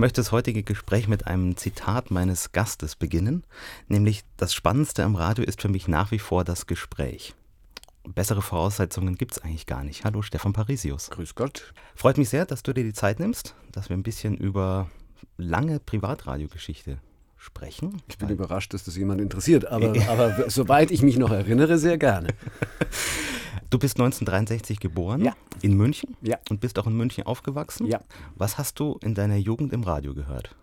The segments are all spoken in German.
möchte das heutige Gespräch mit einem Zitat meines Gastes beginnen, nämlich das Spannendste am Radio ist für mich nach wie vor das Gespräch. Bessere Voraussetzungen gibt es eigentlich gar nicht. Hallo Stefan Parisius. Grüß Gott. Freut mich sehr, dass du dir die Zeit nimmst, dass wir ein bisschen über lange Privatradiogeschichte sprechen. Ich bin überrascht, dass das jemand interessiert, aber, aber soweit ich mich noch erinnere, sehr gerne. Du bist 1963 geboren ja. in München ja. und bist auch in München aufgewachsen. Ja. Was hast du in deiner Jugend im Radio gehört?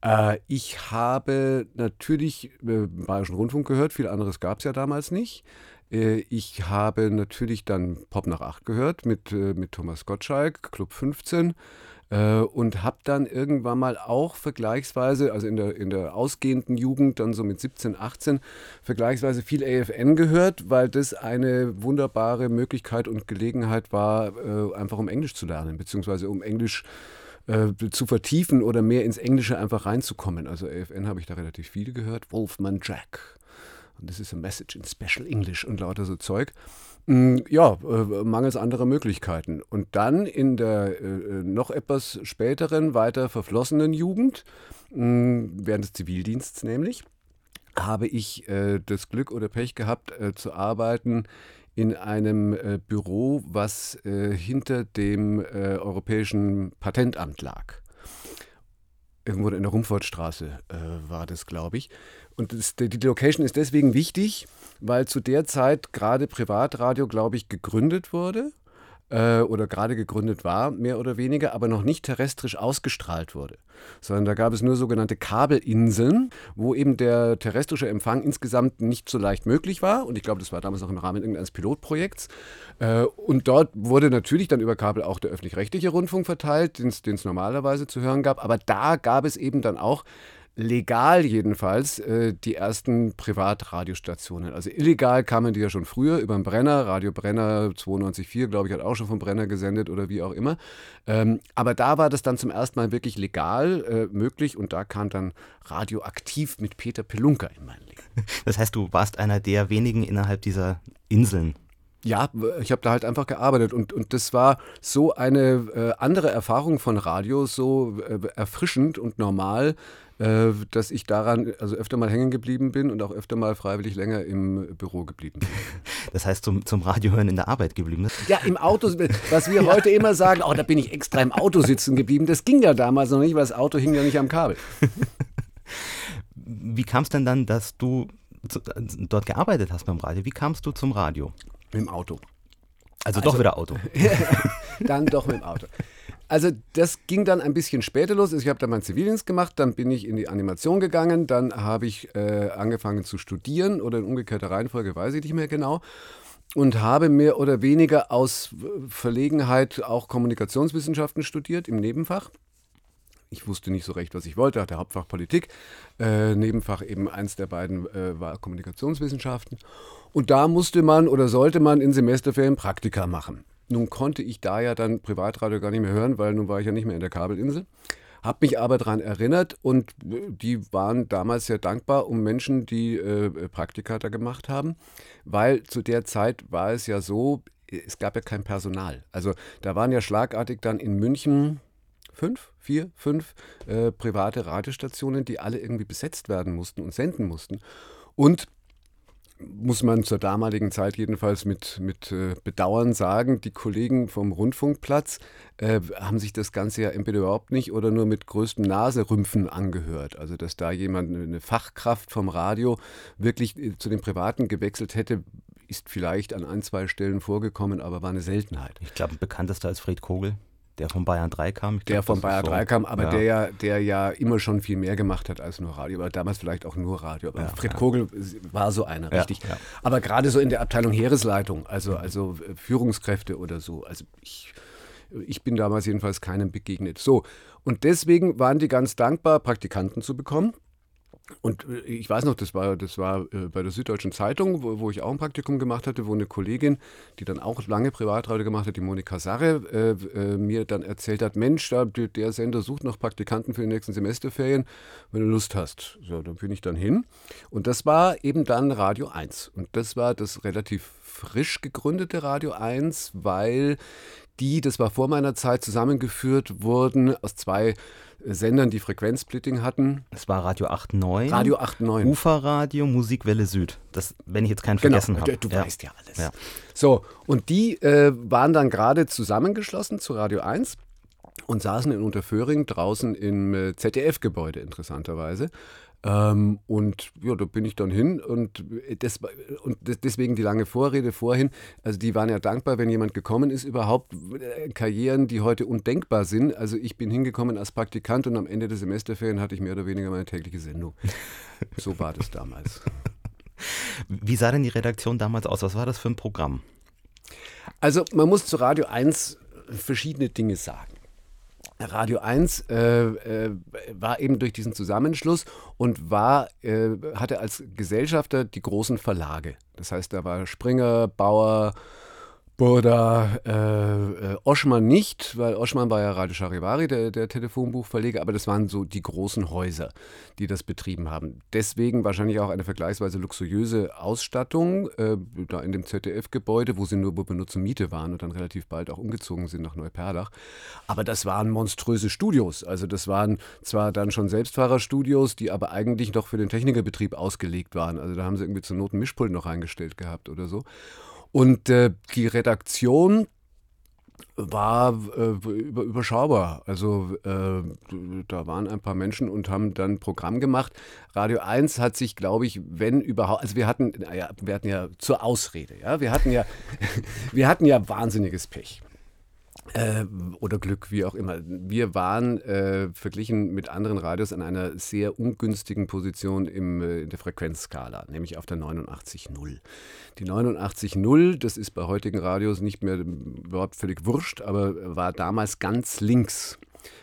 Äh, ich habe natürlich äh, Bayerischen Rundfunk gehört, viel anderes gab es ja damals nicht. Äh, ich habe natürlich dann Pop nach 8 gehört mit, mit Thomas Gottschalk, Club 15. Äh, und habe dann irgendwann mal auch vergleichsweise, also in der, in der ausgehenden Jugend, dann so mit 17, 18, vergleichsweise viel AFN gehört, weil das eine wunderbare Möglichkeit und Gelegenheit war, äh, einfach um Englisch zu lernen, beziehungsweise um Englisch äh, zu vertiefen oder mehr ins Englische einfach reinzukommen. Also AFN habe ich da relativ viel gehört. Wolfman Jack. Und das ist a message in Special English und lauter so Zeug. Mm, ja, äh, mangels anderer Möglichkeiten. Und dann in der äh, noch etwas späteren, weiter verflossenen Jugend, mm, während des Zivildienstes nämlich, habe ich äh, das Glück oder Pech gehabt, zu arbeiten in einem Büro, was hinter dem Europäischen Patentamt lag irgendwo in der Rumfortstraße äh, war das, glaube ich. Und das, die Location ist deswegen wichtig, weil zu der Zeit gerade Privatradio, glaube ich, gegründet wurde äh, oder gerade gegründet war, mehr oder weniger, aber noch nicht terrestrisch ausgestrahlt wurde. Sondern da gab es nur sogenannte Kabelinseln, wo eben der terrestrische Empfang insgesamt nicht so leicht möglich war. Und ich glaube, das war damals noch im Rahmen irgendeines Pilotprojekts. Äh, und dort wurde natürlich dann über Kabel auch der öffentlich-rechtliche Rundfunk verteilt, den es normalerweise zu hören gab. Aber da gab es eben dann auch legal jedenfalls äh, die ersten Privatradiostationen. Also illegal kamen die ja schon früher über den Brenner, Radio Brenner 92.4, glaube ich, hat auch schon vom Brenner gesendet oder wie auch immer. Ähm, aber da war das dann zum ersten Mal wirklich legal äh, möglich und da kam dann Radioaktiv mit Peter Pelunka in mein Leben. Das heißt, du warst einer der wenigen innerhalb dieser Inseln, ja, ich habe da halt einfach gearbeitet und, und das war so eine äh, andere Erfahrung von Radio, so äh, erfrischend und normal, äh, dass ich daran also öfter mal hängen geblieben bin und auch öfter mal freiwillig länger im Büro geblieben bin. Das heißt, zum, zum Radiohören in der Arbeit geblieben ist? Ja, im Auto, was wir heute immer sagen, oh, da bin ich extra im Auto sitzen geblieben, das ging ja damals noch nicht, weil das Auto hing ja nicht am Kabel. Wie kam es denn dann, dass du dort gearbeitet hast beim Radio? Wie kamst du zum Radio? Mit dem Auto. Also, also doch wieder Auto. dann doch mit dem Auto. Also das ging dann ein bisschen später los. Ich habe dann meinen Zivildienst gemacht, dann bin ich in die Animation gegangen, dann habe ich äh, angefangen zu studieren oder in umgekehrter Reihenfolge weiß ich nicht mehr genau und habe mehr oder weniger aus Verlegenheit auch Kommunikationswissenschaften studiert im Nebenfach. Ich wusste nicht so recht, was ich wollte, hatte Hauptfach Politik, äh, Nebenfach eben eins der beiden äh, war Kommunikationswissenschaften. Und da musste man oder sollte man in Semesterferien Praktika machen. Nun konnte ich da ja dann Privatradio gar nicht mehr hören, weil nun war ich ja nicht mehr in der Kabelinsel. Habe mich aber daran erinnert und die waren damals sehr dankbar um Menschen, die äh, Praktika da gemacht haben, weil zu der Zeit war es ja so, es gab ja kein Personal. Also da waren ja schlagartig dann in München fünf, vier, fünf äh, private Radiostationen, die alle irgendwie besetzt werden mussten und senden mussten. Und muss man zur damaligen Zeit jedenfalls mit, mit äh, Bedauern sagen, die Kollegen vom Rundfunkplatz äh, haben sich das Ganze ja entweder überhaupt nicht oder nur mit größtem Naserümpfen angehört. Also dass da jemand, eine Fachkraft vom Radio, wirklich äh, zu den Privaten gewechselt hätte, ist vielleicht an ein, zwei Stellen vorgekommen, aber war eine Seltenheit. Ich glaube, bekanntester als Fred Kogel. Der von Bayern 3 kam. Ich der von Bayern so. 3 kam, aber ja. der, ja, der ja immer schon viel mehr gemacht hat als nur Radio. Aber damals vielleicht auch nur Radio. Aber ja, Fred ja. Kogel war so einer, richtig. Aber gerade so in der Abteilung Heeresleitung, also, also äh, Führungskräfte oder so. Also ich, ich bin damals jedenfalls keinem begegnet. So, und deswegen waren die ganz dankbar, Praktikanten zu bekommen. Und äh, ich weiß noch, das war, das war äh, bei der Süddeutschen Zeitung, wo, wo, ich auch ein Praktikum gemacht hatte, wo eine Kollegin, die dann auch lange Privatradio gemacht hat, die Monika Sarre, äh, äh, mir dann erzählt hat, Mensch, da, der Sender sucht noch Praktikanten für die nächsten Semesterferien, wenn du Lust hast. So, da bin ich dann hin. Und das war eben dann Radio 1. Und das war das relativ frisch gegründete Radio 1, weil die, das war vor meiner Zeit, zusammengeführt wurden aus zwei Sendern, die Frequenzsplitting hatten. Es war Radio 89. Radio 89. Uferradio, Musikwelle Süd. Das, wenn ich jetzt keinen genau, vergessen habe. Du, du ja. weißt ja alles. Ja. So, und die äh, waren dann gerade zusammengeschlossen zu Radio 1 und saßen in Unterföhring draußen im äh, ZDF-Gebäude, interessanterweise. Ähm, und ja, da bin ich dann hin und, das, und deswegen die lange Vorrede vorhin. Also die waren ja dankbar, wenn jemand gekommen ist, überhaupt äh, Karrieren, die heute undenkbar sind. Also ich bin hingekommen als Praktikant und am Ende der Semesterferien hatte ich mehr oder weniger meine tägliche Sendung. So war das damals. Wie sah denn die Redaktion damals aus? Was war das für ein Programm? Also man muss zu Radio 1 verschiedene Dinge sagen. Radio 1 äh, äh, war eben durch diesen Zusammenschluss und war, äh, hatte als Gesellschafter die großen Verlage. Das heißt, da war Springer, Bauer, oder äh, äh, Oschmann nicht, weil Oschmann war ja Radio Charivari, der, der Telefonbuchverleger, aber das waren so die großen Häuser, die das betrieben haben. Deswegen wahrscheinlich auch eine vergleichsweise luxuriöse Ausstattung äh, da in dem ZDF-Gebäude, wo sie nur benutzen Miete waren und dann relativ bald auch umgezogen sind nach Neuperlach. Aber das waren monströse Studios. Also das waren zwar dann schon Selbstfahrerstudios, die aber eigentlich noch für den Technikerbetrieb ausgelegt waren. Also da haben sie irgendwie zur Not ein Mischpult noch reingestellt gehabt oder so. Und äh, die Redaktion war äh, überschaubar. Also äh, da waren ein paar Menschen und haben dann Programm gemacht. Radio 1 hat sich, glaube ich, wenn überhaupt, also wir hatten, naja, wir hatten ja zur Ausrede, ja, wir hatten ja, wir hatten ja wahnsinniges Pech. Äh, oder Glück, wie auch immer. Wir waren äh, verglichen mit anderen Radios an einer sehr ungünstigen Position im, äh, in der Frequenzskala, nämlich auf der 89.0. Die 89.0, das ist bei heutigen Radios nicht mehr überhaupt völlig wurscht, aber war damals ganz links.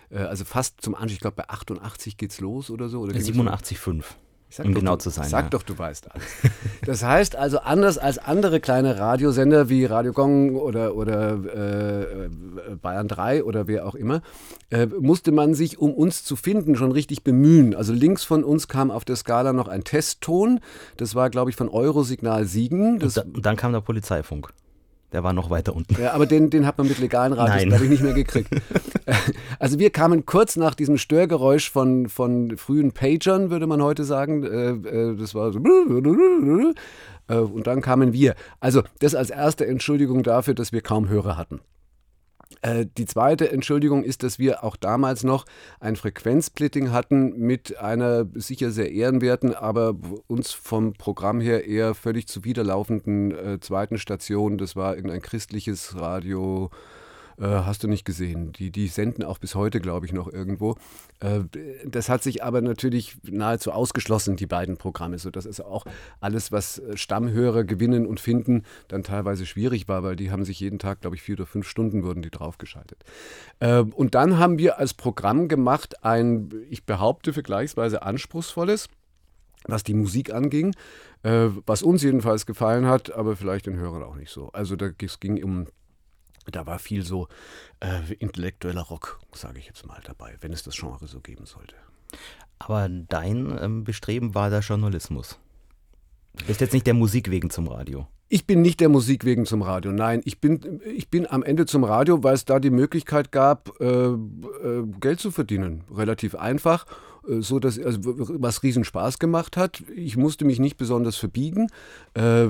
Äh, also fast zum Anschluss, ich glaube bei 88 geht's los oder so. Oder 87,5. Sag um genau du, zu sein. Sag ja. doch, du weißt alles. Das heißt also, anders als andere kleine Radiosender wie Radio Gong oder, oder äh, Bayern 3 oder wer auch immer, äh, musste man sich, um uns zu finden, schon richtig bemühen. Also links von uns kam auf der Skala noch ein Testton. Das war, glaube ich, von Eurosignal Siegen. Das und, da, und dann kam der Polizeifunk. Der war noch weiter unten. Ja, aber den, den hat man mit legalen Radios, glaube ich, nicht mehr gekriegt. also wir kamen kurz nach diesem Störgeräusch von, von frühen Pagern, würde man heute sagen. Äh, äh, das war so. Äh, und dann kamen wir. Also das als erste Entschuldigung dafür, dass wir kaum Hörer hatten. Äh, die zweite Entschuldigung ist, dass wir auch damals noch ein Frequenzsplitting hatten mit einer sicher sehr ehrenwerten, aber uns vom Programm her eher völlig zuwiderlaufenden äh, zweiten Station. Das war irgendein christliches Radio. Äh, hast du nicht gesehen. Die, die senden auch bis heute, glaube ich, noch irgendwo. Äh, das hat sich aber natürlich nahezu ausgeschlossen, die beiden Programme, sodass es auch alles, was äh, Stammhörer gewinnen und finden, dann teilweise schwierig war, weil die haben sich jeden Tag, glaube ich, vier oder fünf Stunden wurden die draufgeschaltet. Äh, und dann haben wir als Programm gemacht ein, ich behaupte, vergleichsweise anspruchsvolles was die Musik anging, äh, was uns jedenfalls gefallen hat, aber vielleicht den Hörern auch nicht so. Also da, es ging um da war viel so äh, intellektueller Rock, sage ich jetzt mal, dabei, wenn es das Genre so geben sollte. Aber dein ähm, Bestreben war der Journalismus. Du bist jetzt nicht der Musik wegen zum Radio. Ich bin nicht der Musik wegen zum Radio. Nein, ich bin, ich bin am Ende zum Radio, weil es da die Möglichkeit gab, äh, äh, Geld zu verdienen. Relativ einfach, äh, so dass also, was riesen Spaß gemacht hat. Ich musste mich nicht besonders verbiegen. Äh,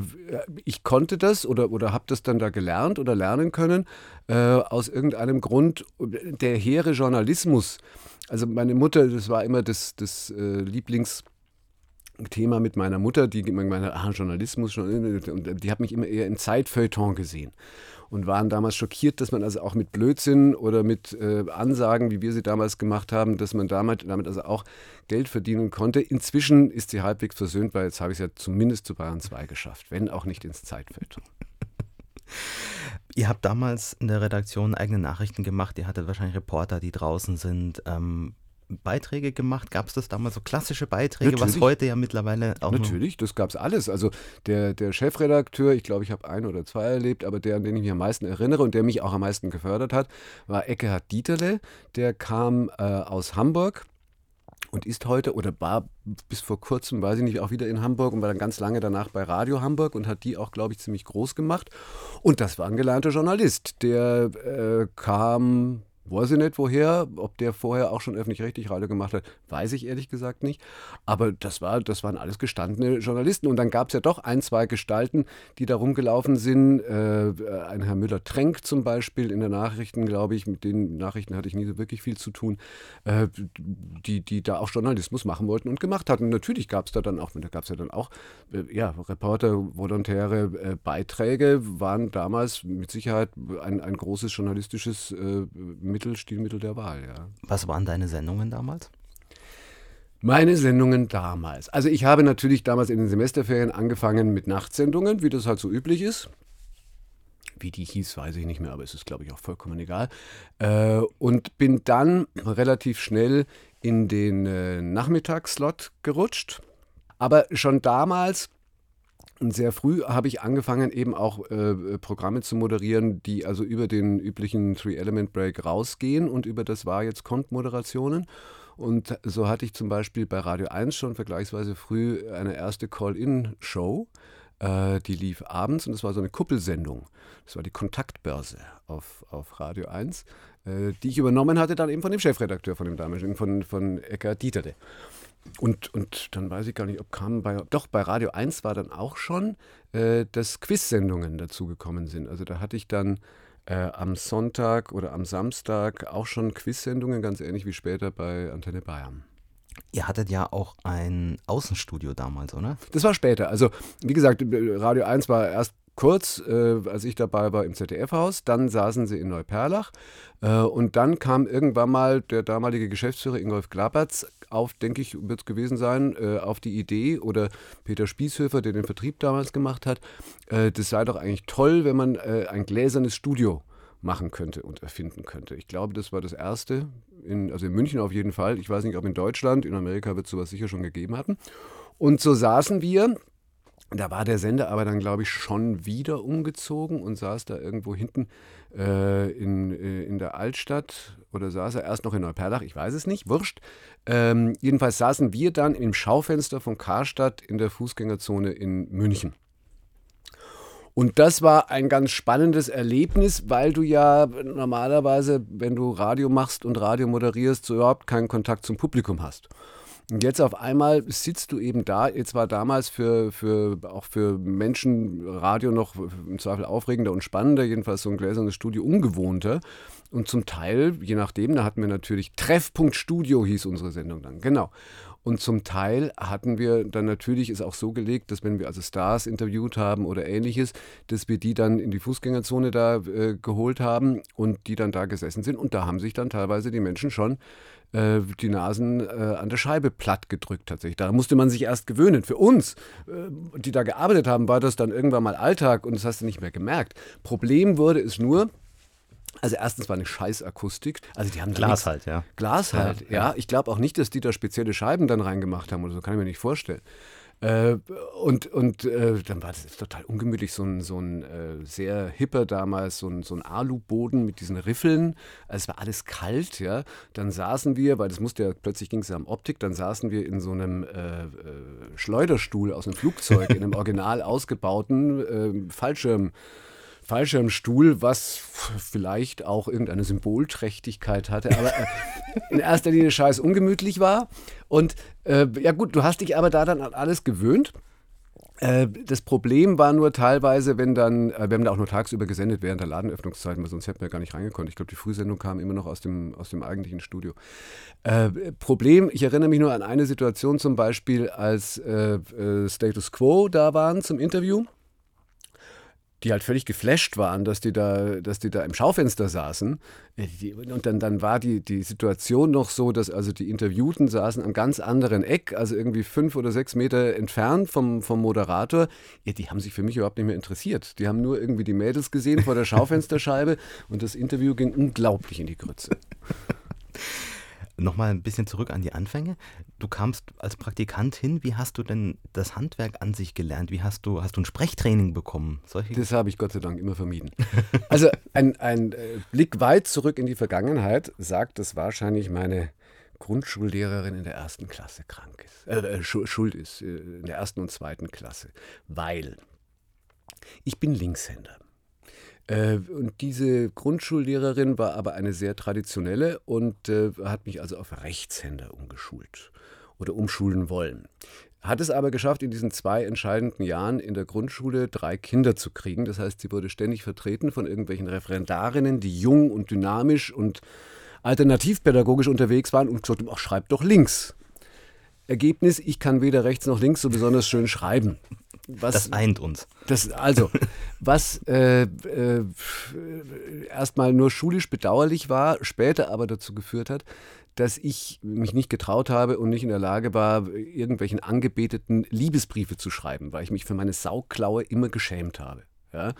ich konnte das oder, oder habe das dann da gelernt oder lernen können äh, aus irgendeinem Grund. Der hehre Journalismus. Also meine Mutter, das war immer das, das Lieblings Thema mit meiner Mutter, die meine ah, Journalismus und die hat mich immer eher im Zeitfeuilleton gesehen und waren damals schockiert, dass man also auch mit Blödsinn oder mit äh, Ansagen, wie wir sie damals gemacht haben, dass man damit, damit also auch Geld verdienen konnte. Inzwischen ist sie halbwegs versöhnt, weil jetzt habe ich es ja zumindest zu Bayern 2 geschafft, wenn auch nicht ins Zeitfeuilleton. Ihr habt damals in der Redaktion eigene Nachrichten gemacht. Ihr hattet wahrscheinlich Reporter, die draußen sind. Ähm, Beiträge gemacht? Gab es das damals so klassische Beiträge, Natürlich. was heute ja mittlerweile auch Natürlich, das gab es alles. Also der, der Chefredakteur, ich glaube, ich habe ein oder zwei erlebt, aber der, an den ich mich am meisten erinnere und der mich auch am meisten gefördert hat, war Eckehard Dieterle. Der kam äh, aus Hamburg und ist heute oder war bis vor kurzem, weiß ich nicht, auch wieder in Hamburg und war dann ganz lange danach bei Radio Hamburg und hat die auch, glaube ich, ziemlich groß gemacht. Und das war ein gelernter Journalist, der äh, kam Weiß ich nicht, woher, ob der vorher auch schon öffentlich-rechtlich Radio gemacht hat, weiß ich ehrlich gesagt nicht. Aber das, war, das waren alles gestandene Journalisten. Und dann gab es ja doch ein, zwei Gestalten, die da rumgelaufen sind. Äh, ein Herr Müller-Trenk zum Beispiel in den Nachrichten, glaube ich, mit den Nachrichten hatte ich nie so wirklich viel zu tun, äh, die, die da auch Journalismus machen wollten und gemacht hatten. Natürlich gab es da dann auch, da gab es ja dann auch, äh, ja, Reporter, volontäre äh, Beiträge waren damals mit Sicherheit ein, ein großes journalistisches äh, Mittel, Stilmittel der Wahl, ja. Was waren deine Sendungen damals? Meine Sendungen damals. Also ich habe natürlich damals in den Semesterferien angefangen mit Nachtsendungen, wie das halt so üblich ist. Wie die hieß, weiß ich nicht mehr, aber es ist, glaube ich, auch vollkommen egal. Äh, und bin dann relativ schnell in den äh, Nachmittagsslot gerutscht. Aber schon damals sehr früh habe ich angefangen, eben auch äh, Programme zu moderieren, die also über den üblichen Three-Element-Break rausgehen und über das war jetzt kommt Moderationen. Und so hatte ich zum Beispiel bei Radio 1 schon vergleichsweise früh eine erste Call-In-Show. Äh, die lief abends und das war so eine Kuppelsendung. Das war die Kontaktbörse auf, auf Radio 1, äh, die ich übernommen hatte, dann eben von dem Chefredakteur von dem damaligen, von, von Eckart Dieterle. Und, und dann weiß ich gar nicht, ob kam bei, doch bei Radio 1 war dann auch schon, äh, dass Quiz-Sendungen dazugekommen sind. Also da hatte ich dann äh, am Sonntag oder am Samstag auch schon Quiz-Sendungen, ganz ähnlich wie später bei Antenne Bayern. Ihr hattet ja auch ein Außenstudio damals, oder? Das war später. Also, wie gesagt, Radio 1 war erst kurz, äh, als ich dabei war, im ZDF-Haus. Dann saßen sie in Neuperlach. Äh, und dann kam irgendwann mal der damalige Geschäftsführer Ingolf Glapertz auf, denke ich, wird es gewesen sein, äh, auf die Idee oder Peter Spieshöfer, der den Vertrieb damals gemacht hat, äh, das sei doch eigentlich toll, wenn man äh, ein gläsernes Studio machen könnte und erfinden könnte. Ich glaube, das war das erste, in, also in München auf jeden Fall. Ich weiß nicht, ob in Deutschland, in Amerika wird es sowas sicher schon gegeben hatten. Und so saßen wir da war der Sender aber dann, glaube ich, schon wieder umgezogen und saß da irgendwo hinten äh, in, äh, in der Altstadt oder saß er erst noch in Neuperlach, ich weiß es nicht, wurscht. Ähm, jedenfalls saßen wir dann im Schaufenster von Karstadt in der Fußgängerzone in München. Und das war ein ganz spannendes Erlebnis, weil du ja normalerweise, wenn du Radio machst und Radio moderierst, so überhaupt keinen Kontakt zum Publikum hast. Und jetzt auf einmal sitzt du eben da. Jetzt war damals für, für auch für Menschen Radio noch im Zweifel aufregender und spannender, jedenfalls so ein gläsernes Studio ungewohnter. Und zum Teil, je nachdem, da hatten wir natürlich Treffpunkt Studio hieß unsere Sendung dann, genau. Und zum Teil hatten wir dann natürlich es auch so gelegt, dass wenn wir also Stars interviewt haben oder ähnliches, dass wir die dann in die Fußgängerzone da äh, geholt haben und die dann da gesessen sind. Und da haben sich dann teilweise die Menschen schon äh, die Nasen äh, an der Scheibe platt gedrückt tatsächlich. Da musste man sich erst gewöhnen. Für uns, äh, die da gearbeitet haben, war das dann irgendwann mal Alltag und das hast du nicht mehr gemerkt. Problem wurde es nur, also erstens war eine Scheißakustik. Also die haben Glas halt, ja. Glas halt, ja. ja. Ich glaube auch nicht, dass die da spezielle Scheiben dann reingemacht haben oder so, kann ich mir nicht vorstellen. Äh, und und äh, dann war das total ungemütlich, so ein, so ein äh, sehr hipper damals, so ein, so ein Aluboden mit diesen Riffeln. Also es war alles kalt, ja. Dann saßen wir, weil das musste ja, plötzlich ging es ja um Optik, dann saßen wir in so einem äh, äh, Schleuderstuhl aus einem Flugzeug, in einem original ausgebauten Fallschirm. Fallschirmstuhl, was vielleicht auch irgendeine Symbolträchtigkeit hatte, aber äh, in erster Linie scheiß ungemütlich war. Und äh, ja gut, du hast dich aber da dann an alles gewöhnt. Äh, das Problem war nur teilweise, wenn dann, äh, wir haben da auch nur tagsüber gesendet während der Ladenöffnungszeiten, weil sonst hätten wir gar nicht reingekonnt. Ich glaube, die Frühsendung kam immer noch aus dem, aus dem eigentlichen Studio. Äh, Problem, ich erinnere mich nur an eine Situation zum Beispiel, als äh, Status Quo da waren zum Interview die halt völlig geflasht waren, dass die da, dass die da im Schaufenster saßen. Äh, und dann, dann war die, die Situation noch so, dass also die Interviewten saßen am ganz anderen Eck, also irgendwie fünf oder sechs Meter entfernt vom, vom Moderator. Ja, die haben sich für mich überhaupt nicht mehr interessiert. Die haben nur irgendwie die Mädels gesehen vor der Schaufensterscheibe und das Interview ging unglaublich in die Grütze. Nochmal ein bisschen zurück an die Anfänge. Du kamst als Praktikant hin. Wie hast du denn das Handwerk an sich gelernt? Wie hast du, hast du ein Sprechtraining bekommen? Solche das habe ich Gott sei Dank immer vermieden. Also ein, ein äh, Blick weit zurück in die Vergangenheit sagt, dass wahrscheinlich meine Grundschullehrerin in der ersten Klasse krank ist, äh, äh schuld ist, äh, in der ersten und zweiten Klasse, weil ich bin Linkshänder. Äh, und diese Grundschullehrerin war aber eine sehr traditionelle und äh, hat mich also auf Rechtshänder umgeschult oder umschulen wollen. Hat es aber geschafft, in diesen zwei entscheidenden Jahren in der Grundschule drei Kinder zu kriegen. Das heißt, sie wurde ständig vertreten von irgendwelchen Referendarinnen, die jung und dynamisch und alternativpädagogisch unterwegs waren und gesagt haben, ach, schreib doch links. Ergebnis, ich kann weder rechts noch links so besonders schön schreiben. Was, das eint uns. Das, also, was äh, äh, erstmal nur schulisch bedauerlich war, später aber dazu geführt hat, dass ich mich nicht getraut habe und nicht in der Lage war, irgendwelchen angebeteten Liebesbriefe zu schreiben, weil ich mich für meine Sauklaue immer geschämt habe. Ja?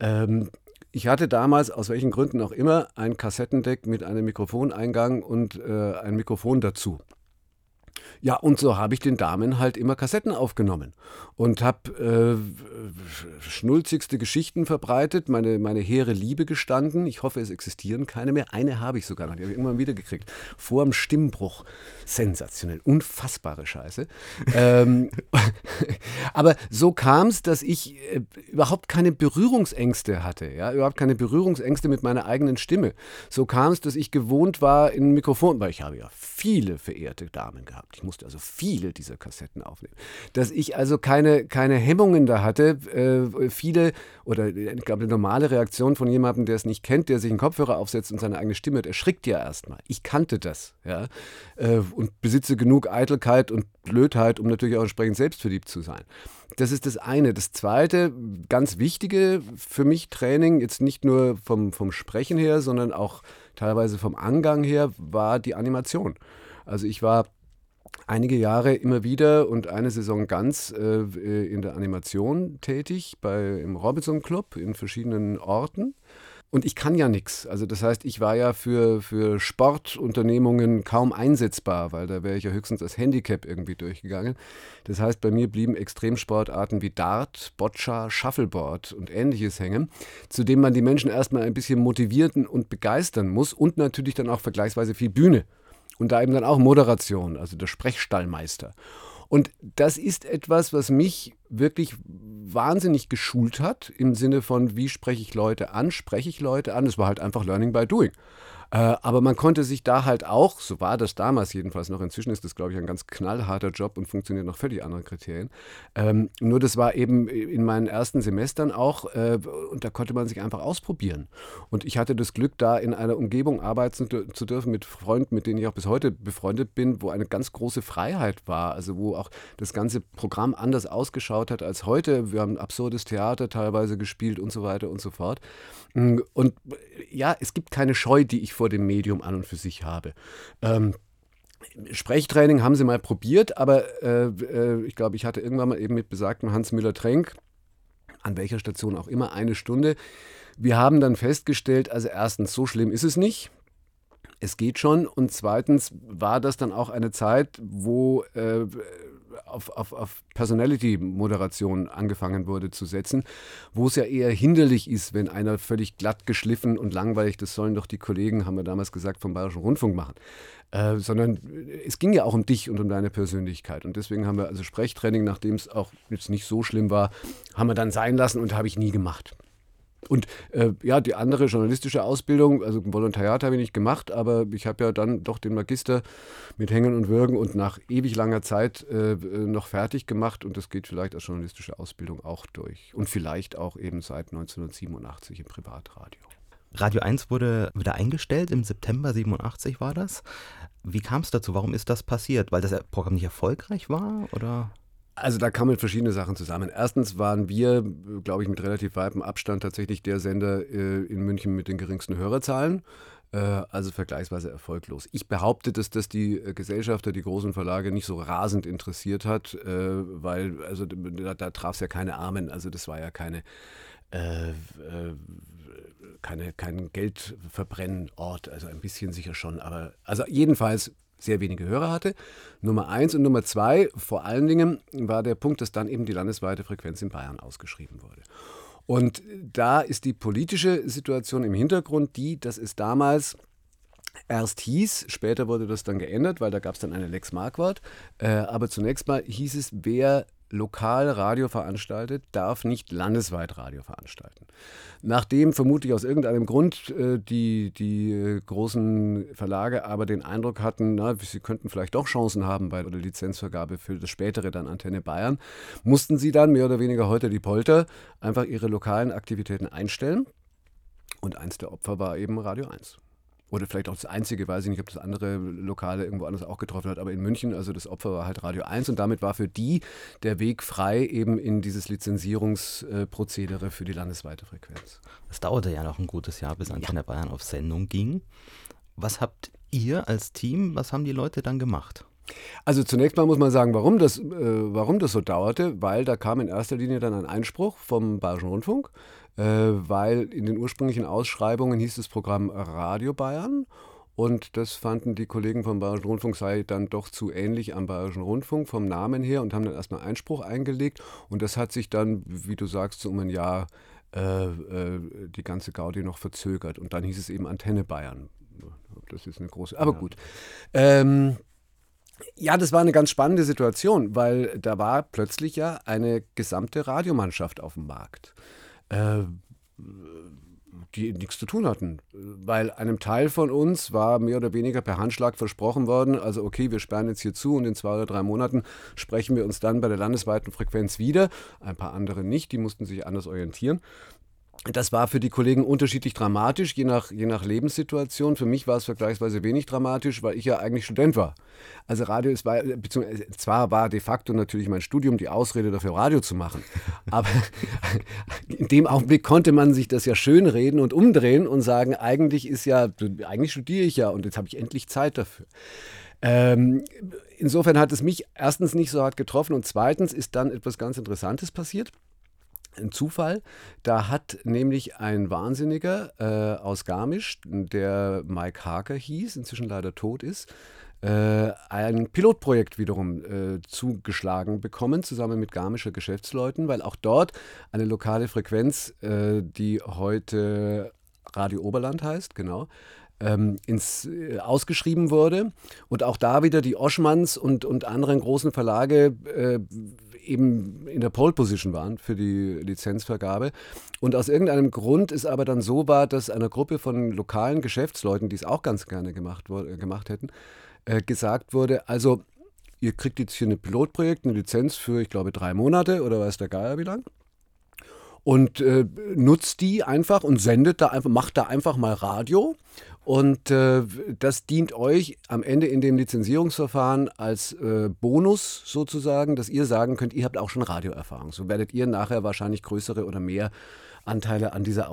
Ähm, ich hatte damals, aus welchen Gründen auch immer, ein Kassettendeck mit einem Mikrofoneingang und äh, ein Mikrofon dazu. Ja, und so habe ich den Damen halt immer Kassetten aufgenommen und habe äh, schnulzigste Geschichten verbreitet, meine, meine hehre Liebe gestanden. Ich hoffe, es existieren keine mehr. Eine habe ich sogar noch, die habe ich irgendwann wieder gekriegt. Vor dem Stimmbruch. Sensationell, unfassbare Scheiße. ähm, aber so kam es, dass ich äh, überhaupt keine Berührungsängste hatte, ja, überhaupt keine Berührungsängste mit meiner eigenen Stimme. So kam es, dass ich gewohnt war in Mikrofon, weil ich habe ja viele verehrte Damen gehabt. Ich musste also viele dieser Kassetten aufnehmen. Dass ich also keine, keine Hemmungen da hatte, äh, viele, oder ich glaube, eine normale Reaktion von jemandem, der es nicht kennt, der sich einen Kopfhörer aufsetzt und seine eigene Stimme hört, erschrickt ja erstmal. Ich kannte das, ja, äh, und besitze genug Eitelkeit und Blödheit, um natürlich auch entsprechend selbstverliebt zu sein. Das ist das eine. Das zweite, ganz wichtige für mich Training, jetzt nicht nur vom, vom Sprechen her, sondern auch teilweise vom Angang her, war die Animation. Also ich war einige Jahre immer wieder und eine Saison ganz äh, in der Animation tätig, bei, im Robinson Club in verschiedenen Orten. Und ich kann ja nichts. Also das heißt, ich war ja für, für Sportunternehmungen kaum einsetzbar, weil da wäre ich ja höchstens als Handicap irgendwie durchgegangen. Das heißt, bei mir blieben Extremsportarten wie Dart, Boccia, Shuffleboard und ähnliches hängen, zu dem man die Menschen erstmal ein bisschen motivieren und begeistern muss und natürlich dann auch vergleichsweise viel Bühne und da eben dann auch Moderation, also der Sprechstallmeister. Und das ist etwas, was mich wirklich wahnsinnig geschult hat, im Sinne von, wie spreche ich Leute an, spreche ich Leute an. Es war halt einfach Learning by Doing. Äh, aber man konnte sich da halt auch, so war das damals jedenfalls noch, inzwischen ist das, glaube ich, ein ganz knallharter Job und funktioniert nach völlig anderen Kriterien. Ähm, nur das war eben in meinen ersten Semestern auch, äh, und da konnte man sich einfach ausprobieren. Und ich hatte das Glück, da in einer Umgebung arbeiten zu dürfen mit Freunden, mit denen ich auch bis heute befreundet bin, wo eine ganz große Freiheit war, also wo auch das ganze Programm anders ausgeschaut hat als heute. Wir haben absurdes Theater teilweise gespielt und so weiter und so fort. Und ja, es gibt keine Scheu, die ich vor dem Medium an und für sich habe. Ähm, Sprechtraining haben sie mal probiert, aber äh, äh, ich glaube, ich hatte irgendwann mal eben mit besagtem Hans Müller-Trenk, an welcher Station auch immer, eine Stunde. Wir haben dann festgestellt, also erstens, so schlimm ist es nicht. Es geht schon. Und zweitens war das dann auch eine Zeit, wo äh, auf, auf, auf Personality-Moderation angefangen wurde zu setzen, wo es ja eher hinderlich ist, wenn einer völlig glatt geschliffen und langweilig, das sollen doch die Kollegen, haben wir damals gesagt, vom Bayerischen Rundfunk machen. Äh, sondern es ging ja auch um dich und um deine Persönlichkeit. Und deswegen haben wir also Sprechtraining, nachdem es auch jetzt nicht so schlimm war, haben wir dann sein lassen und habe ich nie gemacht. Und äh, ja, die andere journalistische Ausbildung, also Volontariat habe ich nicht gemacht, aber ich habe ja dann doch den Magister mit Hängen und Würgen und nach ewig langer Zeit äh, noch fertig gemacht und das geht vielleicht als journalistische Ausbildung auch durch. Und vielleicht auch eben seit 1987 im Privatradio. Radio 1 wurde wieder eingestellt, im September 87 war das. Wie kam es dazu? Warum ist das passiert? Weil das Programm nicht erfolgreich war? Oder? Also da kamen verschiedene Sachen zusammen. Erstens waren wir, glaube ich, mit relativ weitem Abstand tatsächlich der Sender äh, in München mit den geringsten Hörerzahlen. Äh, also vergleichsweise erfolglos. Ich behaupte, dass das die äh, Gesellschafter, die großen Verlage nicht so rasend interessiert hat, äh, weil also da, da traf es ja keine Armen. Also das war ja keine keine, kein Geldverbrennort, also ein bisschen sicher schon, aber also jedenfalls sehr wenige Hörer hatte. Nummer eins und Nummer zwei, vor allen Dingen, war der Punkt, dass dann eben die landesweite Frequenz in Bayern ausgeschrieben wurde. Und da ist die politische Situation im Hintergrund die, dass es damals erst hieß, später wurde das dann geändert, weil da gab es dann eine Lex Marquardt, äh, aber zunächst mal hieß es, wer lokal Radio veranstaltet, darf nicht landesweit Radio veranstalten. Nachdem vermutlich aus irgendeinem Grund äh, die, die äh, großen Verlage aber den Eindruck hatten, na, sie könnten vielleicht doch Chancen haben bei der Lizenzvergabe für das spätere dann Antenne Bayern, mussten sie dann mehr oder weniger heute die Polter einfach ihre lokalen Aktivitäten einstellen. Und eins der Opfer war eben Radio 1 oder vielleicht auch das einzige, weiß ich nicht, ob das andere Lokale irgendwo anders auch getroffen hat, aber in München, also das Opfer war halt Radio 1 und damit war für die der Weg frei eben in dieses Lizenzierungsprozedere für die landesweite Frequenz. Es dauerte ja noch ein gutes Jahr, bis Antenne ja. Bayern auf Sendung ging. Was habt ihr als Team, was haben die Leute dann gemacht? Also zunächst mal muss man sagen, warum das, äh, warum das so dauerte, weil da kam in erster Linie dann ein Einspruch vom Bayerischen Rundfunk, weil in den ursprünglichen Ausschreibungen hieß das Programm Radio Bayern. Und das fanden die Kollegen vom Bayerischen Rundfunk sei dann doch zu ähnlich am Bayerischen Rundfunk vom Namen her und haben dann erstmal Einspruch eingelegt. Und das hat sich dann, wie du sagst, so um ein Jahr äh, äh, die ganze Gaudi noch verzögert. Und dann hieß es eben Antenne Bayern. Das ist eine große. Aber gut. Ähm, ja, das war eine ganz spannende Situation, weil da war plötzlich ja eine gesamte Radiomannschaft auf dem Markt. Äh, die nichts zu tun hatten. Weil einem Teil von uns war mehr oder weniger per Handschlag versprochen worden, also okay, wir sperren jetzt hier zu und in zwei oder drei Monaten sprechen wir uns dann bei der landesweiten Frequenz wieder. Ein paar andere nicht, die mussten sich anders orientieren. Das war für die Kollegen unterschiedlich dramatisch, je nach, je nach Lebenssituation. Für mich war es vergleichsweise wenig dramatisch, weil ich ja eigentlich Student war. Also Radio ist, beziehungsweise zwar war de facto natürlich mein Studium die Ausrede dafür, Radio zu machen. Aber in dem Augenblick konnte man sich das ja schön reden und umdrehen und sagen, eigentlich ist ja, eigentlich studiere ich ja und jetzt habe ich endlich Zeit dafür. Ähm, insofern hat es mich erstens nicht so hart getroffen und zweitens ist dann etwas ganz Interessantes passiert ein Zufall. Da hat nämlich ein Wahnsinniger äh, aus Garmisch, der Mike Harker hieß, inzwischen leider tot ist, äh, ein Pilotprojekt wiederum äh, zugeschlagen bekommen, zusammen mit Garmischer Geschäftsleuten, weil auch dort eine lokale Frequenz, äh, die heute Radio Oberland heißt, genau, ähm, ins, äh, ausgeschrieben wurde. Und auch da wieder die Oschmanns und, und anderen großen Verlage äh, eben in der Pole Position waren für die Lizenzvergabe. Und aus irgendeinem Grund ist aber dann so war, dass einer Gruppe von lokalen Geschäftsleuten, die es auch ganz gerne gemacht, äh, gemacht hätten, äh, gesagt wurde, also ihr kriegt jetzt hier ein Pilotprojekt, eine Lizenz für, ich glaube, drei Monate oder weiß der Geier wie lang und äh, nutzt die einfach und sendet da einfach, macht da einfach mal Radio und äh, das dient euch am Ende in dem Lizenzierungsverfahren als äh, Bonus sozusagen, dass ihr sagen könnt, ihr habt auch schon Radioerfahrung. So werdet ihr nachher wahrscheinlich größere oder mehr Anteile an dieser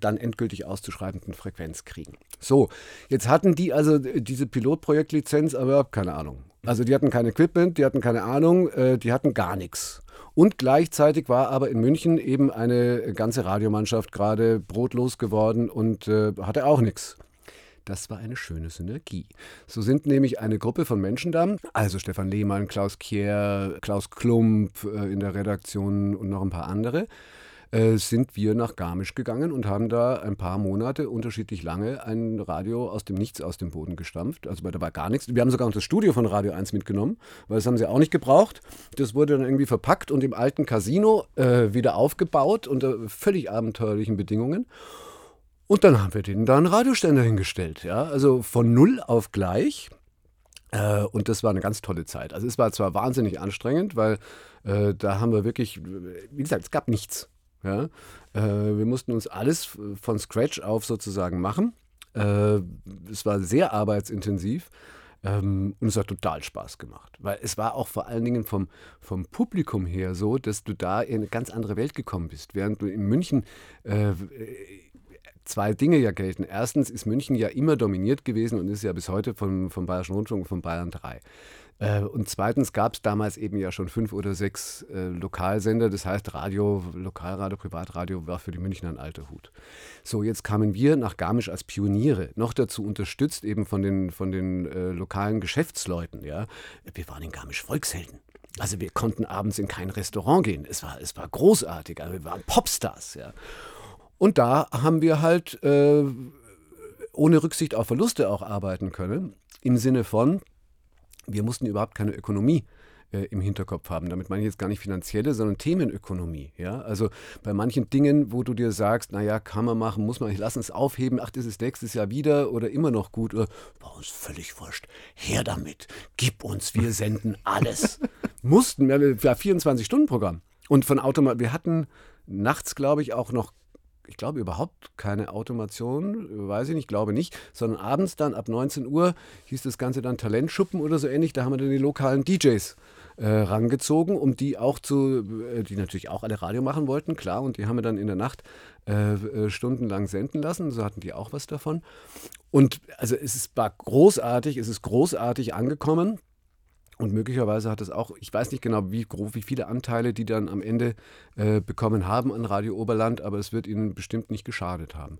dann endgültig auszuschreibenden Frequenz kriegen. So, jetzt hatten die also diese Pilotprojektlizenz, aber keine Ahnung. Also die hatten kein Equipment, die hatten keine Ahnung, äh, die hatten gar nichts. Und gleichzeitig war aber in München eben eine ganze Radiomannschaft gerade brotlos geworden und äh, hatte auch nichts. Das war eine schöne Synergie. So sind nämlich eine Gruppe von Menschen da, also Stefan Lehmann, Klaus Kier, Klaus Klump äh, in der Redaktion und noch ein paar andere, äh, sind wir nach Garmisch gegangen und haben da ein paar Monate, unterschiedlich lange, ein Radio aus dem Nichts aus dem Boden gestampft. Also da war gar nichts. Wir haben sogar das Studio von Radio 1 mitgenommen, weil das haben sie auch nicht gebraucht. Das wurde dann irgendwie verpackt und im alten Casino äh, wieder aufgebaut unter völlig abenteuerlichen Bedingungen. Und dann haben wir denen da einen Radioständer hingestellt. Ja? Also von null auf gleich. Äh, und das war eine ganz tolle Zeit. Also es war zwar wahnsinnig anstrengend, weil äh, da haben wir wirklich, wie gesagt, es gab nichts. Ja? Äh, wir mussten uns alles von Scratch auf sozusagen machen. Es war sehr arbeitsintensiv. Ähm, und es hat total Spaß gemacht, weil es war auch vor allen Dingen vom, vom Publikum her so, dass du da in eine ganz andere Welt gekommen bist. Während du in München zwei Dinge ja gelten. Erstens ist München ja immer dominiert gewesen und ist ja bis heute vom, vom Bayerischen Rundfunk von Bayern 3. Äh, und zweitens gab es damals eben ja schon fünf oder sechs äh, Lokalsender. Das heißt, Radio, Lokalradio, Privatradio war für die Münchner ein alter Hut. So, jetzt kamen wir nach Garmisch als Pioniere, noch dazu unterstützt eben von den, von den äh, lokalen Geschäftsleuten. Ja. Wir waren in Garmisch Volkshelden. Also wir konnten abends in kein Restaurant gehen. Es war, es war großartig. Also wir waren Popstars. Ja. Und da haben wir halt äh, ohne Rücksicht auf Verluste auch arbeiten könne, im Sinne von, wir mussten überhaupt keine Ökonomie äh, im Hinterkopf haben. Damit meine ich jetzt gar nicht finanzielle, sondern Themenökonomie. Ja? Also bei manchen Dingen, wo du dir sagst, naja, kann man machen, muss man, lass uns aufheben, ach, das ist nächstes Jahr wieder oder immer noch gut, oder war uns völlig wurscht, her damit, gib uns, wir senden alles. Mussten, ja, 24-Stunden-Programm. Und von Automat, wir hatten nachts, glaube ich, auch noch ich glaube überhaupt keine Automation, weiß ich nicht, glaube nicht, sondern abends dann ab 19 Uhr hieß das Ganze dann Talentschuppen oder so ähnlich. Da haben wir dann die lokalen DJs äh, rangezogen, um die auch zu, äh, die natürlich auch alle Radio machen wollten, klar, und die haben wir dann in der Nacht äh, äh, stundenlang senden lassen, so hatten die auch was davon. Und also es war großartig, es ist großartig angekommen. Und möglicherweise hat es auch, ich weiß nicht genau, wie, wie viele Anteile die dann am Ende äh, bekommen haben an Radio Oberland, aber es wird ihnen bestimmt nicht geschadet haben.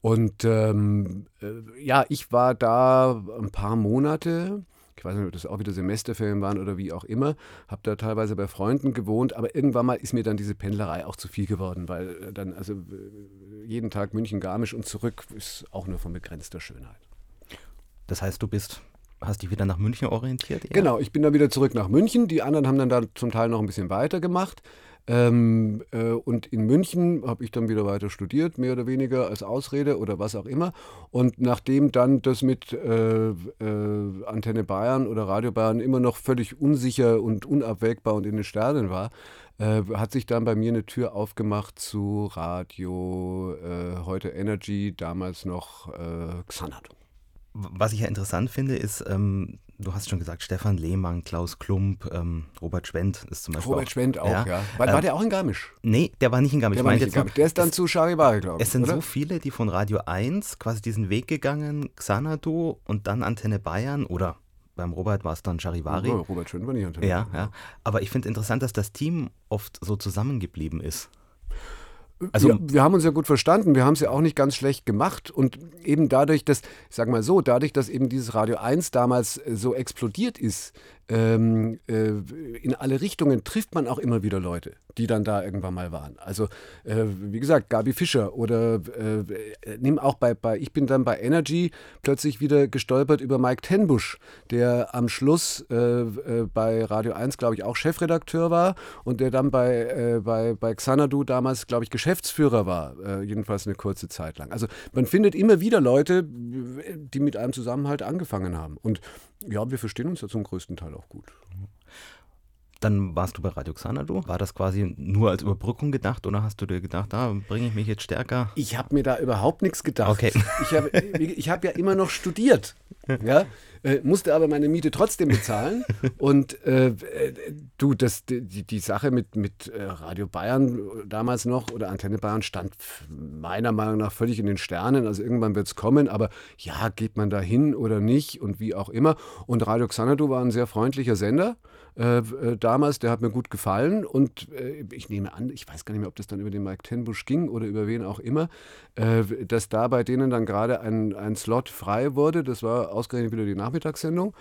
Und ähm, äh, ja, ich war da ein paar Monate ich weiß nicht, ob das auch wieder Semesterferien waren oder wie auch immer, habe da teilweise bei Freunden gewohnt, aber irgendwann mal ist mir dann diese Pendlerei auch zu viel geworden, weil äh, dann also äh, jeden Tag München, Garmisch und zurück ist auch nur von begrenzter Schönheit. Das heißt, du bist hast dich wieder nach München orientiert? Eher? Genau, ich bin dann wieder zurück nach München. Die anderen haben dann da zum Teil noch ein bisschen weiter gemacht. Ähm, äh, und in München habe ich dann wieder weiter studiert, mehr oder weniger als Ausrede oder was auch immer. Und nachdem dann das mit äh, äh, Antenne Bayern oder Radio Bayern immer noch völlig unsicher und unabwägbar und in den Sternen war, äh, hat sich dann bei mir eine Tür aufgemacht zu Radio, äh, heute Energy, damals noch äh, Xanadu. Was ich ja interessant finde, ist, ähm, du hast schon gesagt, Stefan Lehmann, Klaus Klump, ähm, Robert Schwendt ist zum Beispiel. Robert auch, Schwendt auch, ja. ja. War, war, ähm, der auch in Garmisch? Nee, der war nicht in Garmisch. Der, war nicht in Garmisch. der ist dann es, zu Charivari, glaube ich. Es sind oder? so viele, die von Radio 1 quasi diesen Weg gegangen, Xanadu und dann Antenne Bayern oder beim Robert war es dann Charivari. Oh, Robert Schwendt war nicht Antenne Ja, ja. Aber ich finde interessant, dass das Team oft so zusammengeblieben ist. Also, wir, wir, haben uns ja gut verstanden, wir haben es ja auch nicht ganz schlecht gemacht und eben dadurch, dass, ich sag mal so, dadurch, dass eben dieses Radio 1 damals äh, so explodiert ist, ähm, äh, in alle Richtungen trifft man auch immer wieder Leute, die dann da irgendwann mal waren. Also, äh, wie gesagt, Gabi Fischer oder äh, nimm auch bei, bei, ich bin dann bei Energy plötzlich wieder gestolpert über Mike Tenbusch, der am Schluss äh, äh, bei Radio 1, glaube ich, auch Chefredakteur war und der dann bei, äh, bei, bei Xanadu damals, glaube ich, Geschäftsführer war, jedenfalls eine kurze Zeit lang. Also, man findet immer wieder Leute, die mit einem zusammen halt angefangen haben. Und ja, wir verstehen uns ja zum größten Teil auch gut. Dann warst du bei Radio Xanadu. War das quasi nur als Überbrückung gedacht oder hast du dir gedacht, da ah, bringe ich mich jetzt stärker? Ich habe mir da überhaupt nichts gedacht. Okay. Ich habe ich hab ja immer noch studiert. Ja? Äh, musste aber meine Miete trotzdem bezahlen. Und äh, du, das, die, die Sache mit, mit äh, Radio Bayern damals noch oder Antenne Bayern stand meiner Meinung nach völlig in den Sternen. Also irgendwann wird es kommen, aber ja, geht man da hin oder nicht und wie auch immer. Und Radio Xanadu war ein sehr freundlicher Sender. Äh, äh, damals, der hat mir gut gefallen und äh, ich nehme an, ich weiß gar nicht mehr, ob das dann über den Mike Tenbusch ging oder über wen auch immer, äh, dass da bei denen dann gerade ein, ein Slot frei wurde. Das war ausgerechnet wieder die Nachmittagssendung.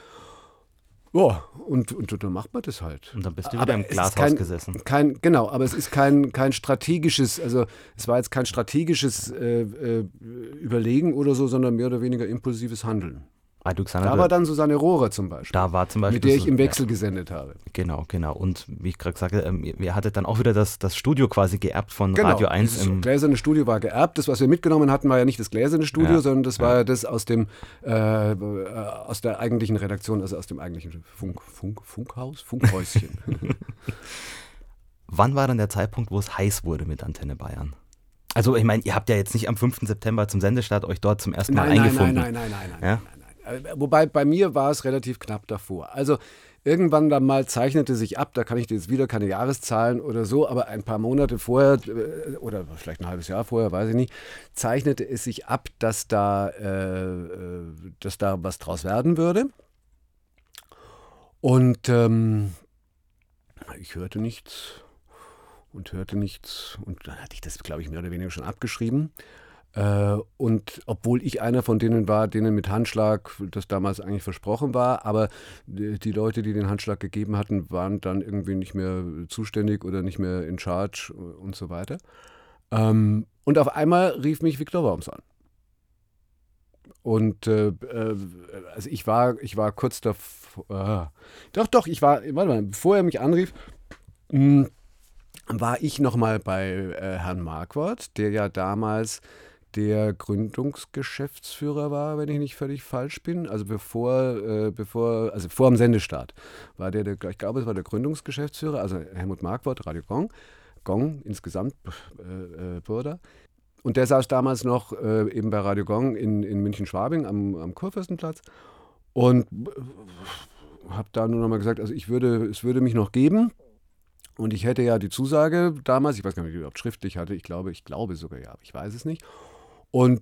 Ja, und, und, dann macht man das halt. Und dann bist du aber wieder im Glashaus kein, gesessen. Kein, genau, aber es ist kein, kein strategisches, also es war jetzt kein strategisches äh, äh, Überlegen oder so, sondern mehr oder weniger impulsives Handeln. Alexander, da war dann Susanne Rohrer zum Beispiel. Da war zum Beispiel. Mit der ich im Wechsel ja. gesendet habe. Genau, genau. Und wie ich gerade sagte, ähm, ihr hattet dann auch wieder das, das Studio quasi geerbt von genau, Radio 1. Das gläserne Studio war geerbt. Das, was wir mitgenommen hatten, war ja nicht das gläserne Studio, ja, sondern das ja. war ja das aus dem äh, aus der eigentlichen Redaktion, also aus dem eigentlichen Funk, Funk, Funkhaus, Funkhäuschen. Wann war dann der Zeitpunkt, wo es heiß wurde mit Antenne Bayern? Also ich meine, ihr habt ja jetzt nicht am 5. September zum Sendestart euch dort zum ersten Mal nein, eingefunden. Nein, nein, nein, nein, nein, ja? Äh, wobei bei mir war es relativ knapp davor. Also irgendwann dann mal zeichnete sich ab, da kann ich jetzt wieder keine Jahreszahlen oder so, aber ein paar Monate vorher äh, oder vielleicht ein halbes Jahr vorher, weiß ich nicht, zeichnete es sich ab, dass da, äh, äh, dass da was draus werden würde. Und ähm, ich hörte nichts und hörte nichts und dann hatte ich das, glaube ich, mehr oder weniger schon abgeschrieben. Äh, und obwohl ich einer von denen war, denen mit Handschlag das damals eigentlich versprochen war, aber die Leute, die den Handschlag gegeben hatten, waren dann irgendwie nicht mehr zuständig oder nicht mehr in charge und so weiter. Ähm, und auf einmal rief mich Viktor Worms an. Und äh, äh, also ich war, ich war kurz davor. Äh, doch, doch, ich war, warte mal, bevor er mich anrief, mh, hm, war ich nochmal bei äh, Herrn Marquardt, der ja damals der Gründungsgeschäftsführer war, wenn ich nicht völlig falsch bin. Also bevor, äh, bevor, also vor dem Sendestart war der, der, ich glaube, es war der Gründungsgeschäftsführer, also Helmut Marquardt, Radio Gong, Gong insgesamt, äh, äh, Burda. Und der saß damals noch äh, eben bei Radio Gong in, in München-Schwabing am, am Kurfürstenplatz und äh, habe da nur noch mal gesagt, also ich würde, es würde mich noch geben. Und ich hätte ja die Zusage damals, ich weiß gar nicht, ob ich überhaupt schriftlich hatte, ich glaube, ich glaube sogar ja, aber ich weiß es nicht und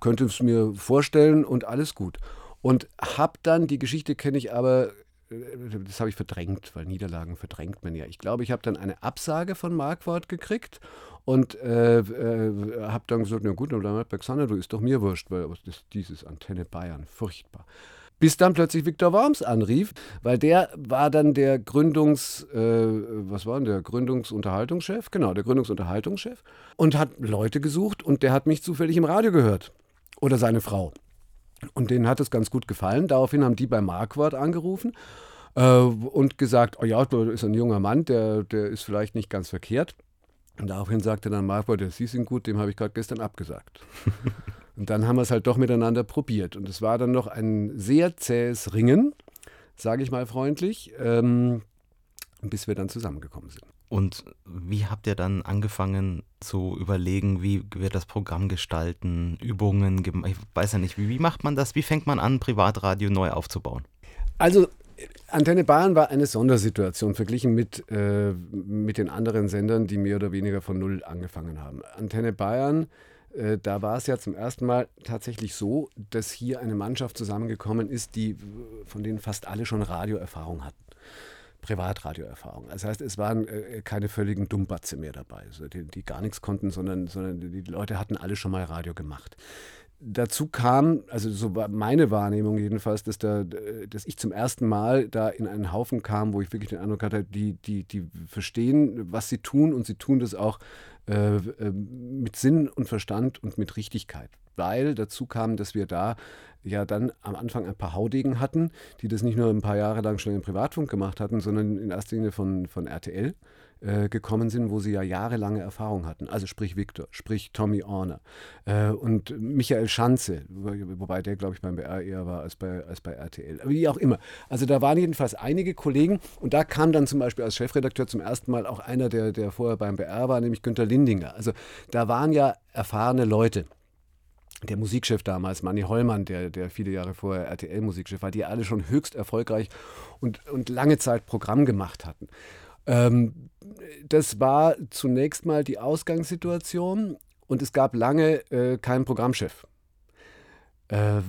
könnte es mir vorstellen und alles gut. Und habe dann, die Geschichte kenne ich aber, äh, das habe ich verdrängt, weil Niederlagen verdrängt man ja. Ich glaube, ich habe dann eine Absage von Marquardt gekriegt und äh, äh, habe dann gesagt, na gut, dann bleib bei Xander, du ist doch mir wurscht, weil das, dieses Antenne Bayern, furchtbar. Bis dann plötzlich Viktor Worms anrief, weil der war dann der Gründungs, äh, was war denn der Gründungsunterhaltungschef? Genau, der Gründungsunterhaltungschef und hat Leute gesucht und der hat mich zufällig im Radio gehört. Oder seine Frau. Und denen hat es ganz gut gefallen. Daraufhin haben die bei Marquardt angerufen äh, und gesagt, oh ja, da ist ein junger Mann, der, der ist vielleicht nicht ganz verkehrt. Und daraufhin sagte dann Marquardt, Sie sind gut, dem habe ich gerade gestern abgesagt. Und dann haben wir es halt doch miteinander probiert. Und es war dann noch ein sehr zähes Ringen, sage ich mal freundlich, ähm, bis wir dann zusammengekommen sind. Und wie habt ihr dann angefangen zu überlegen, wie wir das Programm gestalten, Übungen, ich weiß ja nicht, wie, wie macht man das, wie fängt man an, Privatradio neu aufzubauen? Also Antenne Bayern war eine Sondersituation verglichen mit, äh, mit den anderen Sendern, die mehr oder weniger von Null angefangen haben. Antenne Bayern äh, da war es ja zum ersten Mal tatsächlich so, dass hier eine Mannschaft zusammengekommen ist, die, von denen fast alle schon Radioerfahrung hatten. Privatradioerfahrung. Das heißt, es waren äh, keine völligen Dummbatze mehr dabei, also die, die, gar nichts konnten, sondern, sondern die Leute hatten alle schon mal Radio gemacht. Dazu kam, also so war meine Wahrnehmung jedenfalls, dass, da, dass ich zum ersten Mal da in einen Haufen kam, wo ich wirklich den Eindruck hatte, die, die, die verstehen, was sie tun und sie tun das auch äh, äh, mit Sinn und Verstand und mit Richtigkeit. Weil dazu kam, dass wir da ja dann am Anfang ein paar Haudegen hatten, die das nicht nur ein paar Jahre lang schon im Privatfunk gemacht hatten, sondern in erster Linie von, von RTL äh, gekommen sind, wo sie ja jahrelange Erfahrung hatten. Also sprich Victor, sprich Tommy Orner äh, und Michael Schanze, wobei der, glaube ich, beim BR eher war als bei, als bei RTL. Wie auch immer. Also da waren jedenfalls einige Kollegen und da kam dann zum Beispiel als Chefredakteur zum ersten Mal auch einer, der, der vorher beim BR war, nämlich Günter Lindinger. Also da waren ja erfahrene Leute der Musikchef damals, Manny Hollmann, der, der viele Jahre vorher RTL-Musikchef war, die alle schon höchst erfolgreich und, und lange Zeit Programm gemacht hatten. Ähm, das war zunächst mal die Ausgangssituation und es gab lange äh, keinen Programmchef. Äh,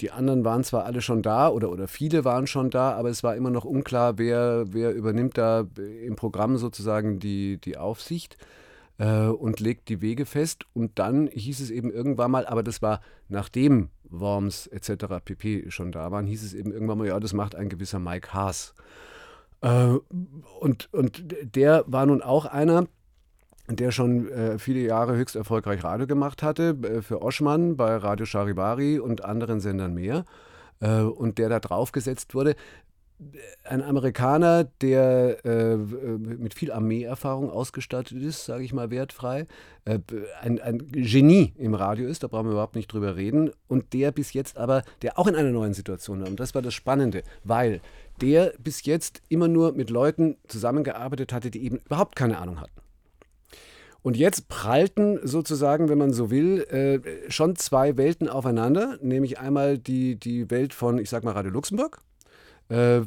die anderen waren zwar alle schon da oder, oder viele waren schon da, aber es war immer noch unklar, wer, wer übernimmt da im Programm sozusagen die, die Aufsicht äh, und legt die Wege fest. Und dann hieß es eben irgendwann mal, aber das war nachdem Worms etc. pp. schon da waren, hieß es eben irgendwann mal, ja, das macht ein gewisser Mike Haas. Äh, und, und der war nun auch einer, der schon äh, viele Jahre höchst erfolgreich Radio gemacht hatte, äh, für Oschmann bei Radio Charivari und anderen Sendern mehr. Und der da draufgesetzt wurde, ein Amerikaner, der mit viel Armeeerfahrung ausgestattet ist, sage ich mal wertfrei, ein, ein, Genie im Radio ist, da brauchen wir überhaupt nicht drüber reden, und der bis jetzt aber, der auch in einer neuen Situation war. Und das war das Spannende, weil der bis jetzt immer nur mit Leuten zusammengearbeitet hatte, die eben überhaupt keine Ahnung hatten. Und jetzt prallten sozusagen, wenn man so will, äh, schon zwei Welten aufeinander, nämlich einmal die, die Welt von, ich sag mal, Radio Luxemburg äh,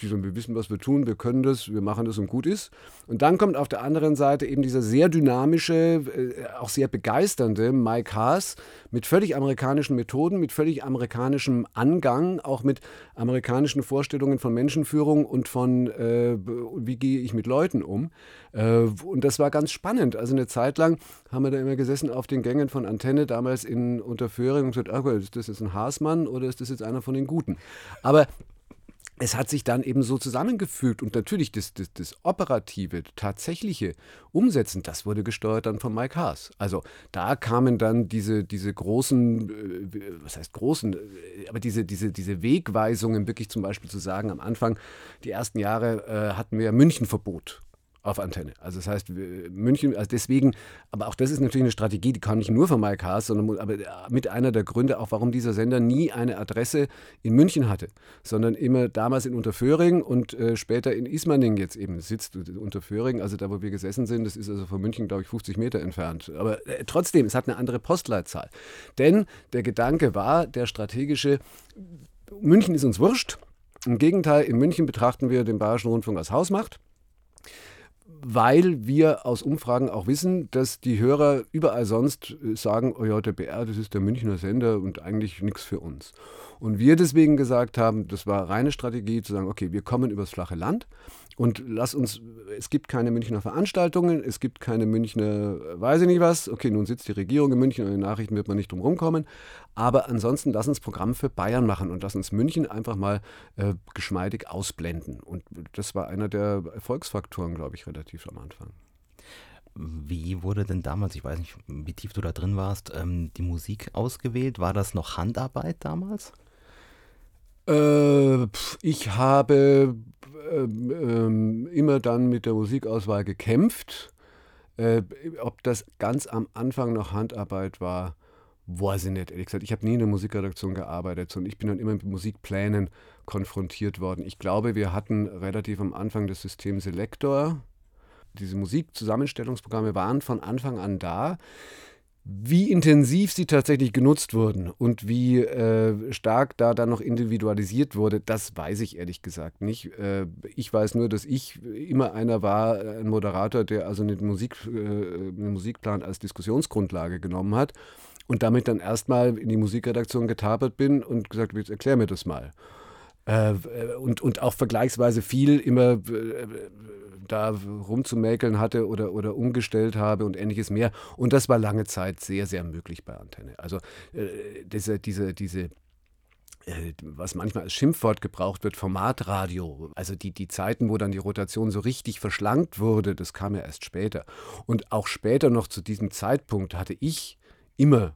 die sagen, wir wissen, was wir tun, wir können das, wir machen das und gut ist. Und dann kommt auf der anderen Seite eben dieser sehr dynamische, äh, auch sehr begeisternde Mike Haas mit völlig amerikanischen Methoden, mit völlig amerikanischem Angang, auch mit amerikanischen Vorstellungen von Menschenführung und von, äh, wie gehe ich mit Leuten um. Äh, und das war ganz spannend. Also eine Zeit lang haben wir da immer gesessen auf den Gängen von Antenne, damals in Unterföhring und gesagt, ah, ist das jetzt ein Haasmann oder ist das jetzt einer von den Guten? Aber es hat sich dann eben so zusammengefügt und natürlich das, das, das, operative, tatsächliche Umsetzen, das wurde gesteuert dann von Mike Haas. Also da kamen dann diese, diese großen, äh, was heißt großen, äh, aber diese, diese, diese Wegweisungen, wirklich zum Beispiel zu sagen, am Anfang, die ersten Jahre äh, hatten wir Münchenverbot auf Antenne. Also das heißt, München, also deswegen, aber auch das ist natürlich eine Strategie, die kam nicht nur von Mike Haas, sondern aber mit einer der Gründe auch, warum dieser Sender nie eine Adresse in München hatte, sondern immer damals in Unterföhring und äh, später in Ismaning jetzt eben sitzt Unterföhring, also da, wo wir gesessen sind, das ist also von München, glaube ich, 50 Meter entfernt. Aber äh, trotzdem, es hat eine andere Postleitzahl. Denn der Gedanke war, der strategische, München ist uns wurscht. Im Gegenteil, in München betrachten wir den Bayerischen Rundfunk als Hausmacht weil wir aus Umfragen auch wissen, dass die Hörer überall sonst äh, sagen, oh ja, der BR, das ist der Münchner Sender und eigentlich nichts für uns. Und wir deswegen gesagt haben, das war reine Strategie zu sagen, okay, wir kommen übers flache Land und lass uns, es gibt keine Münchner Veranstaltungen, es gibt keine Münchner, weiß ich nicht was. Okay, nun sitzt die Regierung in München und in den Nachrichten wird man nicht drum rumkommen. Aber ansonsten lass uns Programm für Bayern machen und lass uns München einfach mal äh, geschmeidig ausblenden. Und das war einer der Erfolgsfaktoren, glaube ich, relativ am Anfang. Wie wurde denn damals, ich weiß nicht, wie tief du da drin warst, ähm, die Musik ausgewählt? War das noch Handarbeit damals? Äh, ich habe äh, äh, immer dann mit der Musikauswahl gekämpft. Äh, ob das ganz am Anfang noch Handarbeit war, weiß ich nicht, ehrlich gesagt. Ich habe nie in der Musikredaktion gearbeitet, sondern ich bin dann immer mit Musikplänen konfrontiert worden. Ich glaube, wir hatten relativ am Anfang das System Selector. Diese Musikzusammenstellungsprogramme waren von Anfang an da. Wie intensiv sie tatsächlich genutzt wurden und wie äh, stark da dann noch individualisiert wurde, das weiß ich ehrlich gesagt nicht. Äh, ich weiß nur, dass ich immer einer war, ein Moderator, der also einen, Musik, äh, einen Musikplan als Diskussionsgrundlage genommen hat und damit dann erstmal in die Musikredaktion getapert bin und gesagt, jetzt erklär mir das mal. Äh, und, und auch vergleichsweise viel immer da rumzumäkeln hatte oder, oder umgestellt habe und ähnliches mehr. Und das war lange Zeit sehr, sehr möglich bei Antenne. Also äh, diese, diese, diese äh, was manchmal als Schimpfwort gebraucht wird, Formatradio. Also die, die Zeiten, wo dann die Rotation so richtig verschlankt wurde, das kam ja erst später. Und auch später noch zu diesem Zeitpunkt hatte ich immer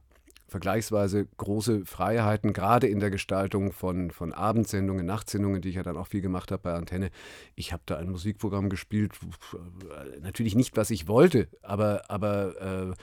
vergleichsweise große Freiheiten, gerade in der Gestaltung von, von Abendsendungen, Nachtsendungen, die ich ja dann auch viel gemacht habe bei Antenne. Ich habe da ein Musikprogramm gespielt, natürlich nicht, was ich wollte, aber, aber äh,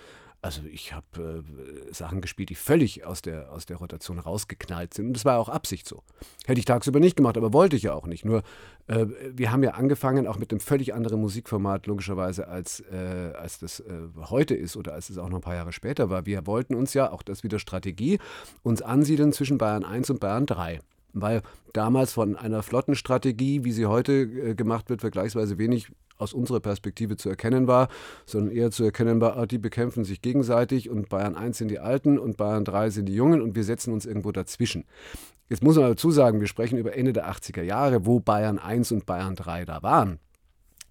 also ich habe äh, Sachen gespielt, die völlig aus der, aus der Rotation rausgeknallt sind. Und das war auch Absicht so. Hätte ich tagsüber nicht gemacht, aber wollte ich ja auch nicht. Nur äh, wir haben ja angefangen auch mit einem völlig anderen Musikformat, logischerweise, als, äh, als das äh, heute ist oder als es auch noch ein paar Jahre später war. Wir wollten uns ja, auch das wieder Strategie, uns ansiedeln zwischen Bayern 1 und Bayern 3 weil damals von einer Flottenstrategie, wie sie heute äh, gemacht wird, vergleichsweise wenig aus unserer Perspektive zu erkennen war, sondern eher zu erkennen war, ah, die bekämpfen sich gegenseitig und Bayern 1 sind die Alten und Bayern 3 sind die Jungen und wir setzen uns irgendwo dazwischen. Jetzt muss man dazu sagen, wir sprechen über Ende der 80er Jahre, wo Bayern 1 und Bayern 3 da waren.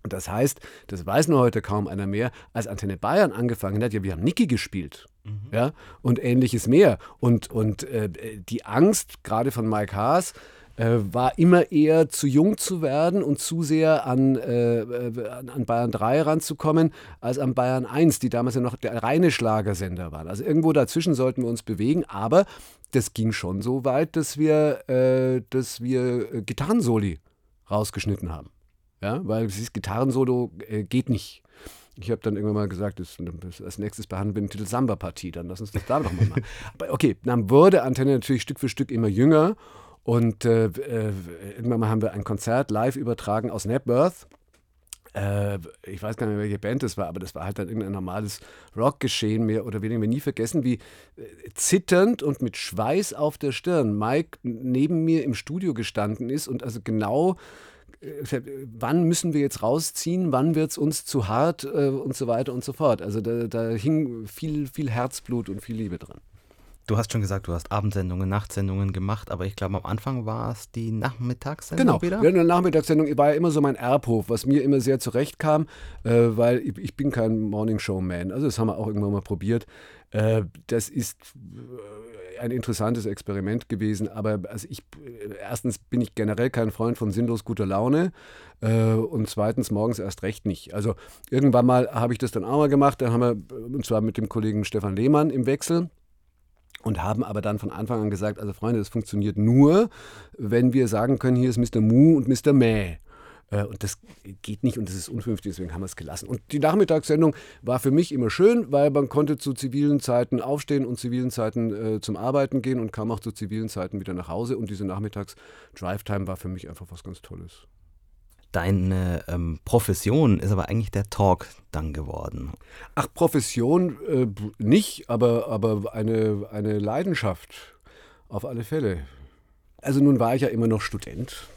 Und das heißt, das weiß nur heute kaum einer mehr, als Antenne Bayern angefangen hat, ja, wir haben Niki gespielt. Mhm. Ja, und ähnliches mehr. Und, und äh, die Angst, gerade von Mike Haas, äh, war immer eher zu jung zu werden und zu sehr an, äh, äh an Bayern 3 ranzukommen, als an Bayern 1, die damals ja noch der reine Schlagersender waren. Also irgendwo dazwischen sollten wir uns bewegen, aber das ging schon so weit, dass wir, äh, dass wir äh, Gitarrensoli rausgeschnitten haben. Ja, weil dieses Gitarrensolo äh, geht nicht. Ich habe dann irgendwann mal gesagt, das, das, als nächstes behandeln wir den Titel Samba-Partie, dann lass uns das da nochmal machen. Aber okay, dann wurde Antenne natürlich Stück für Stück immer jünger und äh, äh, irgendwann mal haben wir ein Konzert live übertragen aus Napworth. Äh, ich weiß gar nicht, welche Band das war, aber das war halt dann irgendein normales Rockgeschehen, mehr oder weniger. Wir nie vergessen, wie äh, zitternd und mit Schweiß auf der Stirn Mike neben mir im Studio gestanden ist und also genau wann müssen wir jetzt rausziehen, wann wird es uns zu hart äh, und so weiter und so fort. Also da, da hing viel, viel Herzblut und viel Liebe dran. Du hast schon gesagt, du hast Abendsendungen, Nachtsendungen gemacht, aber ich glaube, am Anfang war es die Nachmittagssendung genau. wieder? Genau, eine Nachmittagssendung war ja immer so mein Erbhof, was mir immer sehr zurechtkam, äh, weil ich, ich, bin kein Morningshow-Man. Also das haben wir auch irgendwann mal probiert. Äh, das ist ein interessantes Experiment gewesen. Aber also ich, erstens bin ich generell kein Freund von sinnlos guter Laune äh, und zweitens morgens erst recht nicht. Also irgendwann mal habe ich das dann auch mal gemacht. Da haben wir, und zwar mit dem Kollegen Stefan Lehmann im Wechsel und haben aber dann von Anfang an gesagt, also Freunde, das funktioniert nur, wenn wir sagen können, hier ist Mr. Mu und Mr. Mäh. Äh, und das geht nicht und das ist unvernünftig, deswegen haben wir es gelassen. Und die Nachmittagssendung war für mich immer schön, weil man konnte zu zivilen Zeiten aufstehen und zivilen Zeiten äh, zum Arbeiten gehen und kam auch zu zivilen Zeiten wieder nach Hause. Und diese Nachmittags-Drive-Time war für mich einfach was ganz Tolles. Deine ähm, Profession ist aber eigentlich der Talk dann geworden. Ach, Profession äh, nicht, aber, aber eine, eine Leidenschaft auf alle Fälle. Also nun war ich ja immer noch Student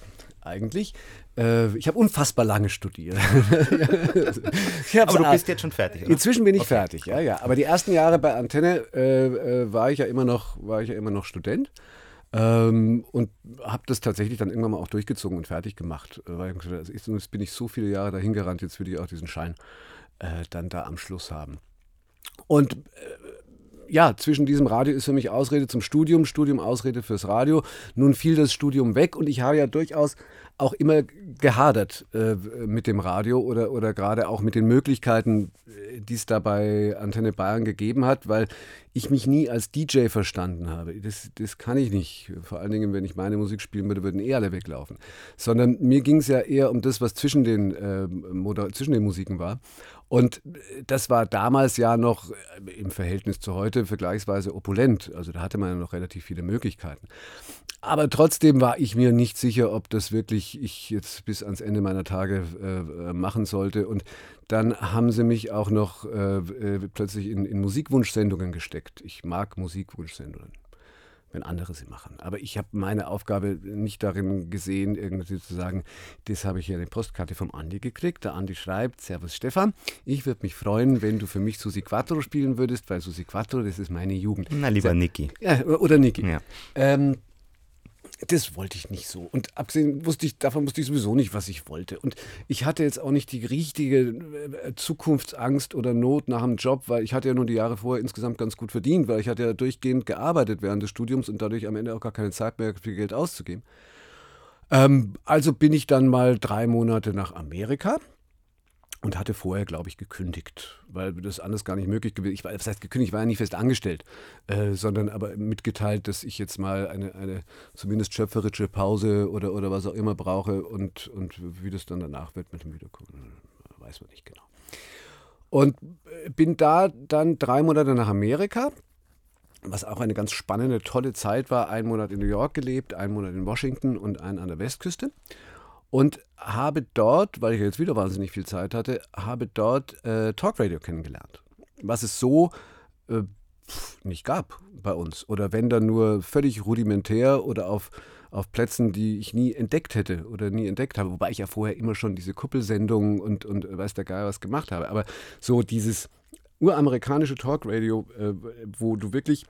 eigentlich. Äh, ich habe unfassbar lange studiert. aber du bist jetzt schon fertig. Oder? Inzwischen bin ich okay. fertig, ja, ja. Aber die ersten Jahre bei Antenne äh, äh, war ich ja immer noch, war ich ja immer noch Student. Ähm, und habe das tatsächlich dann irgendwann mal auch durchgezogen und fertig gemacht. Äh, weil ich also jetzt bin ich so viele Jahre dahin gerannt, jetzt will ich auch diesen Schein äh, dann da am Schluss haben. Und ja, zwischen diesem Radio ist für mich Ausrede zum Studium, Studium Ausrede fürs Radio. Nun fiel das Studium weg und ich habe ja durchaus auch immer gehadert äh, mit dem Radio oder, oder gerade auch mit den Möglichkeiten, äh, die es da bei Antenne Bayern gegeben hat, weil ich mich nie als DJ verstanden habe. Das, das kann ich nicht. Vor allen Dingen, wenn ich meine Musik spielen würde, würden eh alle weglaufen. Sondern mir ging es ja eher um das, was zwischen den, äh, zwischen den Musiken war. Und das war damals ja noch äh, im Verhältnis zu heute vergleichsweise opulent. Also da hatte man ja noch relativ viele Möglichkeiten. Aber trotzdem war ich mir nicht sicher, ob das wirklich ich jetzt bis ans Ende meiner Tage äh, machen sollte. Und dann haben sie mich auch noch äh, äh plötzlich in, in Musikwunschsendungen gesteckt. Ich mag Musikwunschsendungen wenn andere sie machen. Aber ich habe meine Aufgabe nicht darin gesehen, irgendwie zu sagen, das habe ich hier eine Postkarte vom Andi gekriegt. Der Andi schreibt, Servus Stefan, ich würde mich freuen, wenn du für mich Susi Quattro spielen würdest, weil Susi Quattro, das ist meine Jugend. Na, lieber Niki. Ja, oder Niki. Ja. Ähm, das wollte ich nicht so. Und abgesehen wusste ich, davon wusste ich sowieso nicht, was ich wollte. Und ich hatte jetzt auch nicht die richtige äh, Zukunftsangst oder Not nach dem Job, weil ich hatte ja nur die Jahre vorher insgesamt ganz gut verdient, weil ich hatte ja durchgehend gearbeitet während des Studiums und dadurch am Ende auch gar keine Zeit mehr, viel Geld auszugeben. Ähm, also bin ich dann mal drei Monate nach Amerika und hatte vorher, glaube ich, gekündigt, weil das anders gar nicht möglich gewesen ist. Das heißt, gekündigt, war ja nicht fest angestellt, äh, sondern aber mitgeteilt, dass ich jetzt mal eine, eine zumindest schöpferische Pause oder, oder was auch immer brauche und, und wie das dann danach wird mit dem Wiederkommen, weiß man nicht genau. Und äh, bin da dann drei Monate nach Amerika, was auch eine ganz spannende, tolle Zeit war. Ein Monat in New York gelebt, einen Monat in Washington und einen an der Westküste und habe dort, weil ich jetzt wieder wahnsinnig viel Zeit hatte, habe dort äh, Talkradio kennengelernt. Was es so äh, nicht gab bei uns. Oder wenn dann nur völlig rudimentär oder auf, auf Plätzen, die ich nie entdeckt hätte oder nie entdeckt habe. Wobei ich ja vorher immer schon diese Kuppelsendungen und, und weiß der Geil was gemacht habe. Aber so dieses uramerikanische Talkradio, äh, wo du wirklich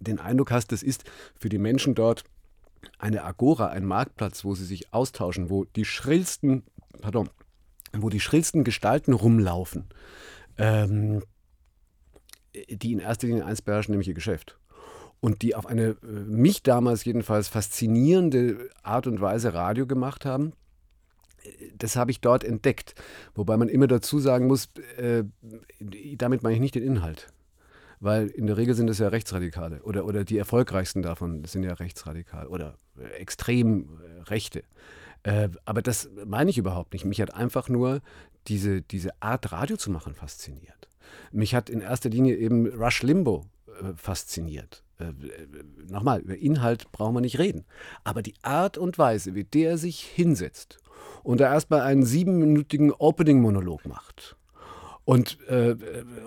den Eindruck hast, das ist für die Menschen dort eine Agora, ein Marktplatz, wo sie sich austauschen, wo die schrillsten, pardon, wo die schrillsten Gestalten rumlaufen, ähm, die in erster Linie eins beherrschen, nämlich ihr Geschäft. Und die auf eine, äh, mich damals jedenfalls, faszinierende Art und Weise Radio gemacht haben. Das habe ich dort entdeckt. Wobei man immer dazu sagen muss, äh, damit meine ich nicht den Inhalt weil in der Regel sind es ja Rechtsradikale oder, oder die erfolgreichsten davon sind ja rechtsradikal oder äh, extrem äh, Rechte. Äh, aber das meine ich überhaupt nicht. Mich hat einfach nur diese, diese Art Radio zu machen fasziniert. Mich hat in erster Linie eben Rush Limbo äh, fasziniert. Äh, nochmal, über Inhalt brauchen wir nicht reden. Aber die Art und Weise, wie der sich hinsetzt und da erstmal einen siebenminütigen Opening-Monolog macht und äh,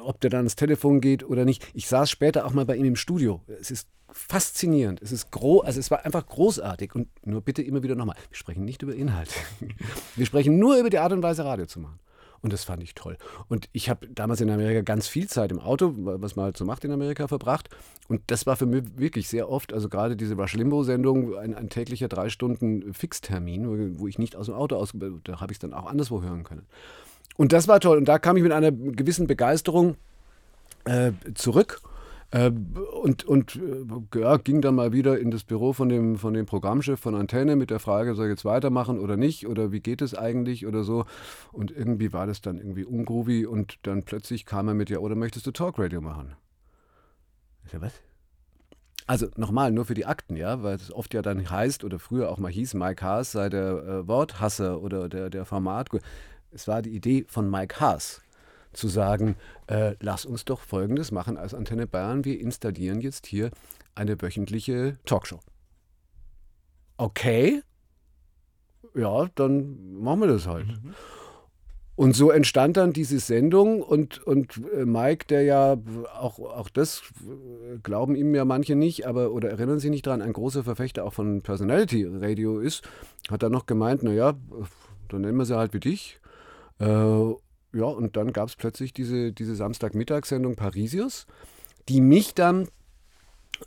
ob der dann ans Telefon geht oder nicht. Ich saß später auch mal bei ihm im Studio. Es ist faszinierend. Es ist groß, also es war einfach großartig. Und nur bitte immer wieder nochmal. Wir sprechen nicht über Inhalt. Wir sprechen nur über die Art und Weise, Radio zu machen. Und das fand ich toll. Und ich habe damals in Amerika ganz viel Zeit im Auto, was man halt so macht in Amerika, verbracht. Und das war für mich wirklich sehr oft, also gerade diese Rush Limbo-Sendung, ein, ein, täglicher drei Stunden Fixtermin, wo ich nicht aus dem Auto aus, da habe ich es dann auch anderswo hören können. Und das war toll. Und da kam ich mit einer gewissen Begeisterung äh, zurück. Äh, und und äh, ja, ging dann mal wieder in das Büro von dem, von dem Programmchef von Antenne mit der Frage, soll ich jetzt weitermachen oder nicht oder wie geht es eigentlich oder so. Und irgendwie war das dann irgendwie ungroovy und dann plötzlich kam er mit, ja, oder möchtest du Talkradio machen? Ich so, was? Also nochmal, nur für die Akten, ja, weil es oft ja dann heißt oder früher auch mal hieß, Mike Haas sei der äh, Worthasser oder der, der Format. Es war die Idee von Mike Haas zu sagen, äh, lass uns doch Folgendes machen als Antenne Bayern, wir installieren jetzt hier eine wöchentliche Talkshow. Okay, ja, dann machen wir das halt. Mhm. Und so entstand dann diese Sendung und, und äh, Mike, der ja auch, auch das äh, glauben ihm ja manche nicht, aber oder erinnern sich nicht daran, ein großer Verfechter auch von Personality Radio ist, hat dann noch gemeint, naja, dann nennen wir sie halt wie dich. Äh, ja, und dann gab es plötzlich diese, diese Samstagmittagssendung Parisius, die mich dann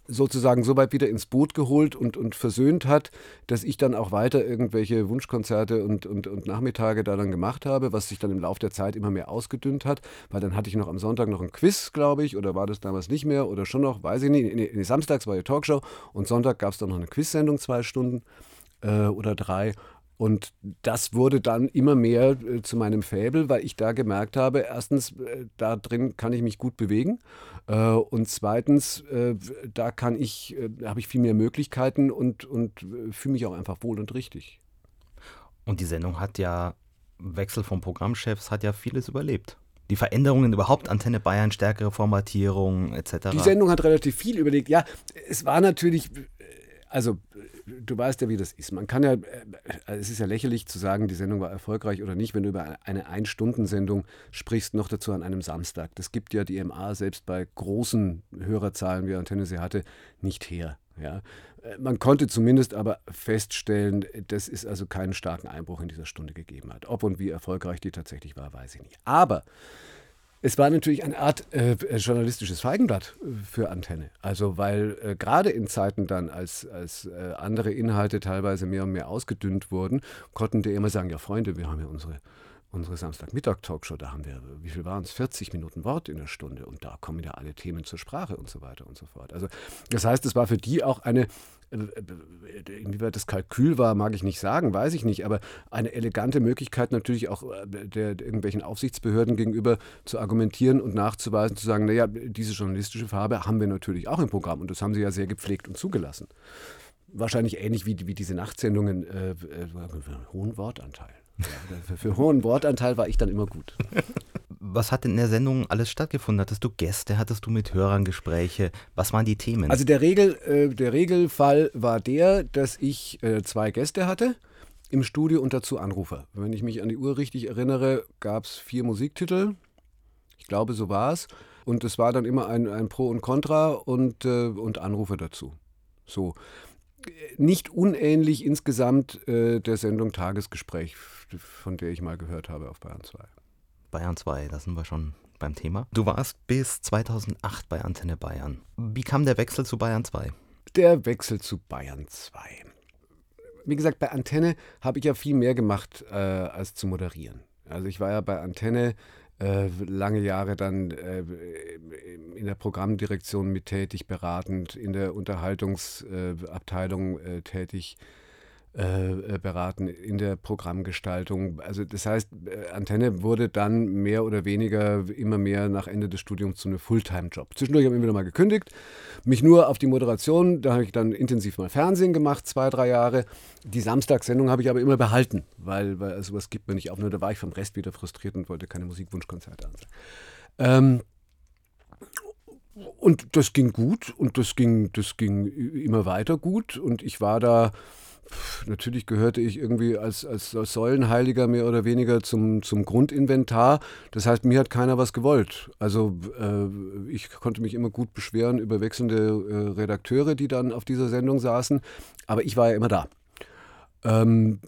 sozusagen so weit wieder ins Boot geholt und, und versöhnt hat, dass ich dann auch weiter irgendwelche Wunschkonzerte und, und, und Nachmittage da dann gemacht habe, was sich dann im Laufe der Zeit immer mehr ausgedünnt hat, weil dann hatte ich noch am Sonntag noch ein Quiz, glaube ich, oder war das damals nicht mehr oder schon noch, weiß ich nicht. Nee, nee samstags war die Talkshow und Sonntag gab es dann noch eine Quizsendung, zwei Stunden äh, oder drei. Und das wurde dann immer mehr äh, zu meinem Fäbel, weil ich da gemerkt habe, erstens, äh, da drin kann ich mich gut bewegen äh, und zweitens, da kann ich, habe ich viel mehr Möglichkeiten und, und fühle mich auch einfach wohl und richtig. Und die Sendung hat ja, Wechsel von Programmchefs hat ja vieles überlebt. Die Veränderungen überhaupt, Antenne Bayern, stärkere Formatierung etc. Die Sendung hat relativ viel überlegt. Ja, es war natürlich, also du weißt ja, wie das ist. Man kann ja, äh, es ist ja lächerlich zu sagen, die Sendung war erfolgreich oder nicht, wenn du über eine Ein-Stunden-Sendung sprichst, noch dazu an einem Samstag. Das gibt ja die MA selbst bei großen Hörerzahlen, wie Antenne sie hatte, nicht her. Ja. Äh, man konnte zumindest aber feststellen, dass es also keinen starken Einbruch in dieser Stunde gegeben hat. Ob und wie erfolgreich die tatsächlich war, weiß ich nicht. Aber es war natürlich eine Art äh, äh, journalistisches Feigenblatt äh, für Antenne. Also weil äh, gerade in Zeiten dann, als, als äh, andere Inhalte teilweise mehr und mehr ausgedünnt wurden, konnten die immer sagen, ja Freunde, wir haben ja unsere unsere Samstagmittag-Talkshow, da haben wir, wie viel waren es, 40 Minuten Wort in der Stunde und da kommen ja alle Themen zur Sprache und so weiter und so fort. Also das heißt, es war für die auch eine, inwieweit das Kalkül war, mag ich nicht sagen, weiß ich nicht, aber eine elegante Möglichkeit natürlich auch äh, der, der irgendwelchen Aufsichtsbehörden gegenüber zu argumentieren und nachzuweisen, zu sagen, naja, diese journalistische Farbe haben wir natürlich auch im Programm und das haben sie ja sehr gepflegt und zugelassen. Wahrscheinlich ähnlich wie, wie diese Nachtsendungen, äh, äh, hohen Wortanteil. Ja, für, hohen Wortanteil war ich dann immer gut. Was hat in der Sendung alles stattgefunden? Hattest du Gäste? Hattest du mit Hörern Gespräche? Was waren die Themen? Also der, Regel, äh, der Regelfall war der, dass ich äh, zwei Gäste hatte im Studio und dazu Anrufer. Wenn ich mich an die Uhr richtig erinnere, gab es vier Musiktitel. Ich glaube, so war es. Und es war dann immer ein, ein Pro und Contra und, äh, und Anrufe dazu. So nicht unähnlich insgesamt äh, der Sendung Tagesgespräch, von der ich mal gehört habe auf Bayern 2. Bayern 2, da sind wir schon beim Thema. Du warst bis 2008 bei Antenne Bayern. Wie kam der Wechsel zu Bayern 2? Der Wechsel zu Bayern 2. Wie gesagt, bei Antenne habe ich ja viel mehr gemacht äh, als zu moderieren. Also ich war ja bei Antenne äh, lange Jahre dann äh, in der Programmdirektion mit tätig, beratend, in der Unterhaltungsabteilung äh, tätig, äh, beraten, in der Programmgestaltung. Also das heißt, äh, Antenne wurde dann mehr oder weniger immer mehr nach Ende des Studiums zu einem Fulltime-Job. Zwischendurch habe ich immer wieder mal gekündigt, mich nur auf die Moderation, da habe ich dann intensiv mal Fernsehen gemacht, zwei, drei Jahre. Die Samstagssendung habe ich aber immer behalten, weil, weil sowas gibt mir nicht auf. Nur da war ich vom Rest wieder frustriert und wollte keine Musikwunschkonzerte ansagen. Ähm, und das ging gut und das ging, das ging immer weiter gut und ich war da natürlich gehörte ich irgendwie als, als, Säulenheiliger mehr oder weniger zum, zum Grundinventar. Das heißt, mir hat keiner was gewollt. Also äh, ich konnte mich immer gut beschweren über wechselnde äh, Redakteure, die dann auf dieser Sendung saßen. Aber ich war ja immer da. Ähm,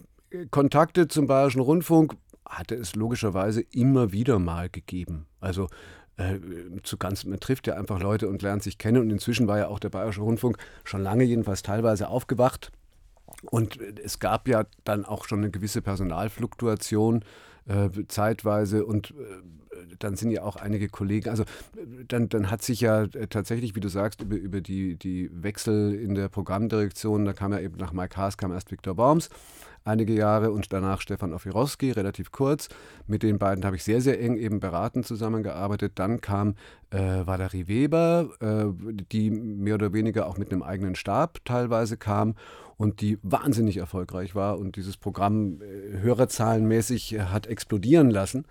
Kontakte zum Bayerischen Rundfunk hatte es logischerweise immer wieder mal gegeben. Also äh, zu ganz, man trifft ja einfach Leute und lernt sich kennen. Und inzwischen war ja auch der Bayerische Rundfunk schon lange jedenfalls teilweise aufgewacht. Und es gab ja dann auch schon eine gewisse Personalfluktuation äh, zeitweise und äh, dann sind ja auch einige Kollegen, also dann, dann hat sich ja tatsächlich, wie du sagst, über, über die, die Wechsel in der Programmdirektion, da kam ja eben nach Mike Haas kam erst Viktor Baums einige Jahre und danach Stefan Ofirowski, relativ kurz. Mit den beiden habe ich sehr, sehr eng eben beratend zusammengearbeitet. Dann kam äh, Valerie Weber, äh, die mehr oder weniger auch mit einem eigenen Stab teilweise kam und die wahnsinnig erfolgreich war und dieses Programm äh, hörerzahlenmäßig äh, hat explodieren lassen,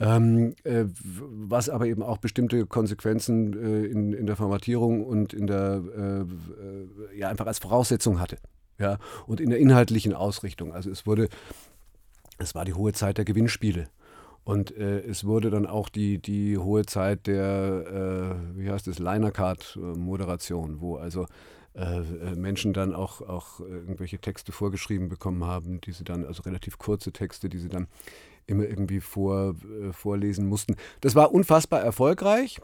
ähm, äh, was aber eben auch bestimmte Konsequenzen äh, in, in der Formatierung und in der, äh, ja, einfach als Voraussetzung hatte ja, und in der inhaltlichen Ausrichtung. Also es wurde, es war die hohe Zeit der Gewinnspiele. Und äh, es wurde dann auch die, die hohe Zeit der, äh, wie heißt es, Liner-Card-Moderation, wo also äh, äh, Menschen dann auch, auch irgendwelche Texte vorgeschrieben bekommen haben, die sie dann, also relativ kurze Texte, die sie dann immer irgendwie vor, äh, vorlesen mussten. Das war unfassbar erfolgreich.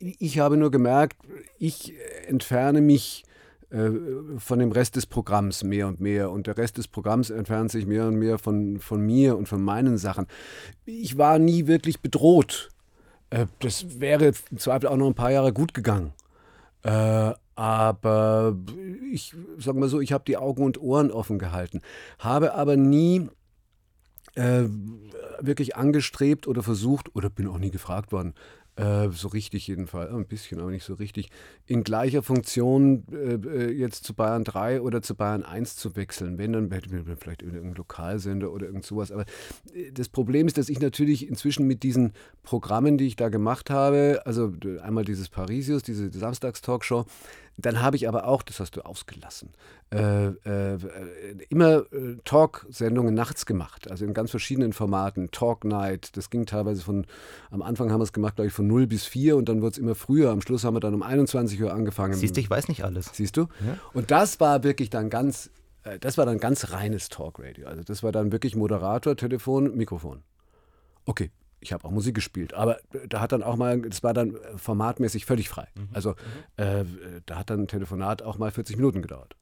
Ich habe nur gemerkt, ich entferne mich äh, von dem Rest des Programms mehr und mehr. Und der Rest des Programms entfernt sich mehr und mehr von, von mir und von meinen Sachen. Ich war nie wirklich bedroht. Äh, das wäre im Zweifel auch noch ein paar Jahre gut gegangen. Äh, aber ich sage mal so, ich habe die Augen und Ohren offen gehalten, habe aber nie äh, wirklich angestrebt oder versucht oder bin auch nie gefragt worden, äh, so richtig jedenfalls, ein bisschen, aber nicht so richtig, in gleicher Funktion äh, äh jetzt zu Bayern 3 oder zu Bayern 1 zu wechseln. Wenn, dann hätten wir vielleicht irgendeinen Lokalsender oder irgend sowas. Aber äh, das Problem ist, dass ich natürlich inzwischen mit diesen Programmen, die ich da gemacht habe, also einmal dieses Parisius, diese Samstagstalkshow, dann habe ich aber auch, das hast du ausgelassen, äh, äh, immer äh, Talk-Sendungen nachts gemacht, also in ganz verschiedenen Formaten. Talk Night, das ging teilweise von, am Anfang haben wir es gemacht, glaube ich, von 0 bis 4 und dann wird es immer früher. Am Schluss haben wir dann um 21 Uhr angefangen. Siehst du, ich weiß nicht alles. Siehst du? Ja. Und das war wirklich dann ganz, äh, das war dann ganz reines Talkradio. Also das war dann wirklich Moderator, Telefon, Mikrofon. Okay, ich habe auch Musik gespielt, aber da hat dann auch mal, das war dann formatmäßig völlig frei. Mhm. Also mhm. äh, da hat dann ein Telefonat auch mal 40 Minuten gedauert.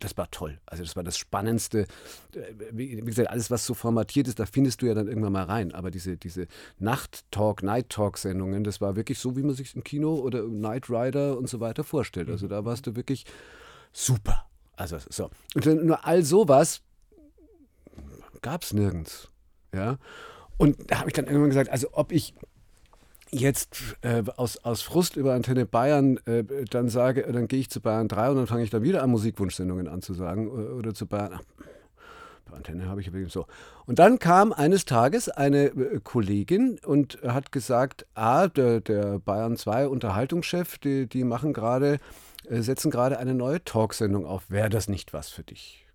Das war toll. Also das war das Spannendste. Äh, wie, gesagt, alles, was so formatiert ist, da findest du ja dann irgendwann mal rein. Aber diese, diese Nacht-Talk, Night-Talk-Sendungen, das war wirklich so, wie man sich im Kino oder im Night Rider und so weiter vorstellt. Also da warst du wirklich super. Also so. Und nur all sowas gab es nirgends. Ja. Und da habe ich dann irgendwann gesagt, also ob ich jetzt äh, aus, aus Frust über Antenne Bayern äh, dann sage, dann gehe ich zu Bayern 3 und dann fange ich da wieder an, Musikwunschsendungen anzusagen oder, äh, oder zu Bayern. Bei Antenne habe ich übrigens so. Und dann kam eines Tages eine äh, Kollegin und hat gesagt, ah, der, der Bayern 2 Unterhaltungschef, die, die machen gerade, äh, setzen gerade eine neue Talksendung auf. Wäre das nicht was für dich?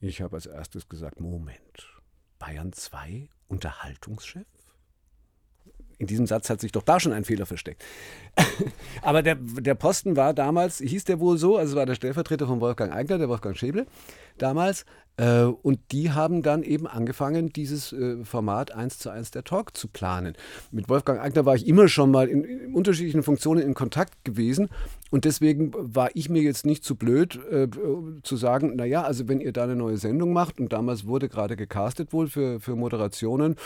Ich habe als erstes gesagt, Moment. Bayern 2 Unterhaltungschef? In diesem Satz hat sich doch da schon ein Fehler versteckt. Aber der, der Posten war damals, hieß der wohl so, also war der Stellvertreter von Wolfgang Eigner, der Wolfgang Schäble damals. Äh, und die haben dann eben angefangen, dieses äh, Format 1 zu 1 der Talk zu planen. Mit Wolfgang Eigner war ich immer schon mal in, in unterschiedlichen Funktionen in Kontakt gewesen. Und deswegen war ich mir jetzt nicht zu blöd äh, zu sagen, naja, also wenn ihr da eine neue Sendung macht, und damals wurde gerade gecastet wohl für, für Moderationen,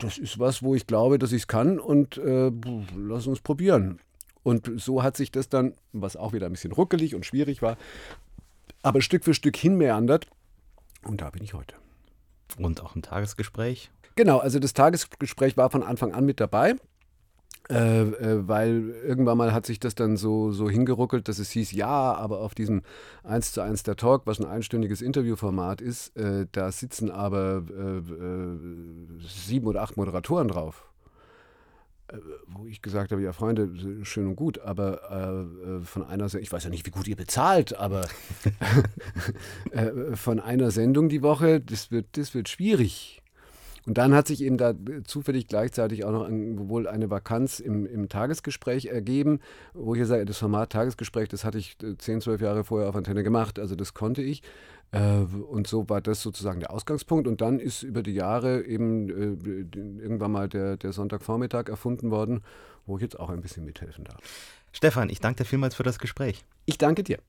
das ist was, wo ich glaube, dass ich es kann und äh, lass uns probieren. Und so hat sich das dann, was auch wieder ein bisschen ruckelig und schwierig war, aber Stück für Stück hinmeandert. Und da bin ich heute. Und auch ein Tagesgespräch? Genau, also das Tagesgespräch war von Anfang an mit dabei. Äh, äh, weil irgendwann mal hat sich das dann so, so hingeruckelt, dass es hieß, ja, aber auf diesem 1 zu 1 der Talk, was ein einstündiges Interviewformat ist, äh, da sitzen aber äh, äh, sieben oder acht Moderatoren drauf. Wo ich gesagt habe, ja Freunde, schön und gut, aber von einer, ich weiß ja nicht, wie gut ihr bezahlt, aber von einer Sendung die Woche, das wird, das wird schwierig. Und dann hat sich eben da zufällig gleichzeitig auch noch ein, wohl eine Vakanz im, im Tagesgespräch ergeben, wo ich sage, das Format Tagesgespräch, das hatte ich 10, äh, 12 Jahre vorher auf Antenne gemacht, also das konnte ich. Äh, und so war das sozusagen der Ausgangspunkt. Und dann ist über die Jahre eben äh, irgendwann mal der, der Sonntagvormittag erfunden worden, wo ich jetzt auch ein bisschen mithelfen darf. Stefan, ich danke dir vielmals für das Gespräch. Ich danke dir.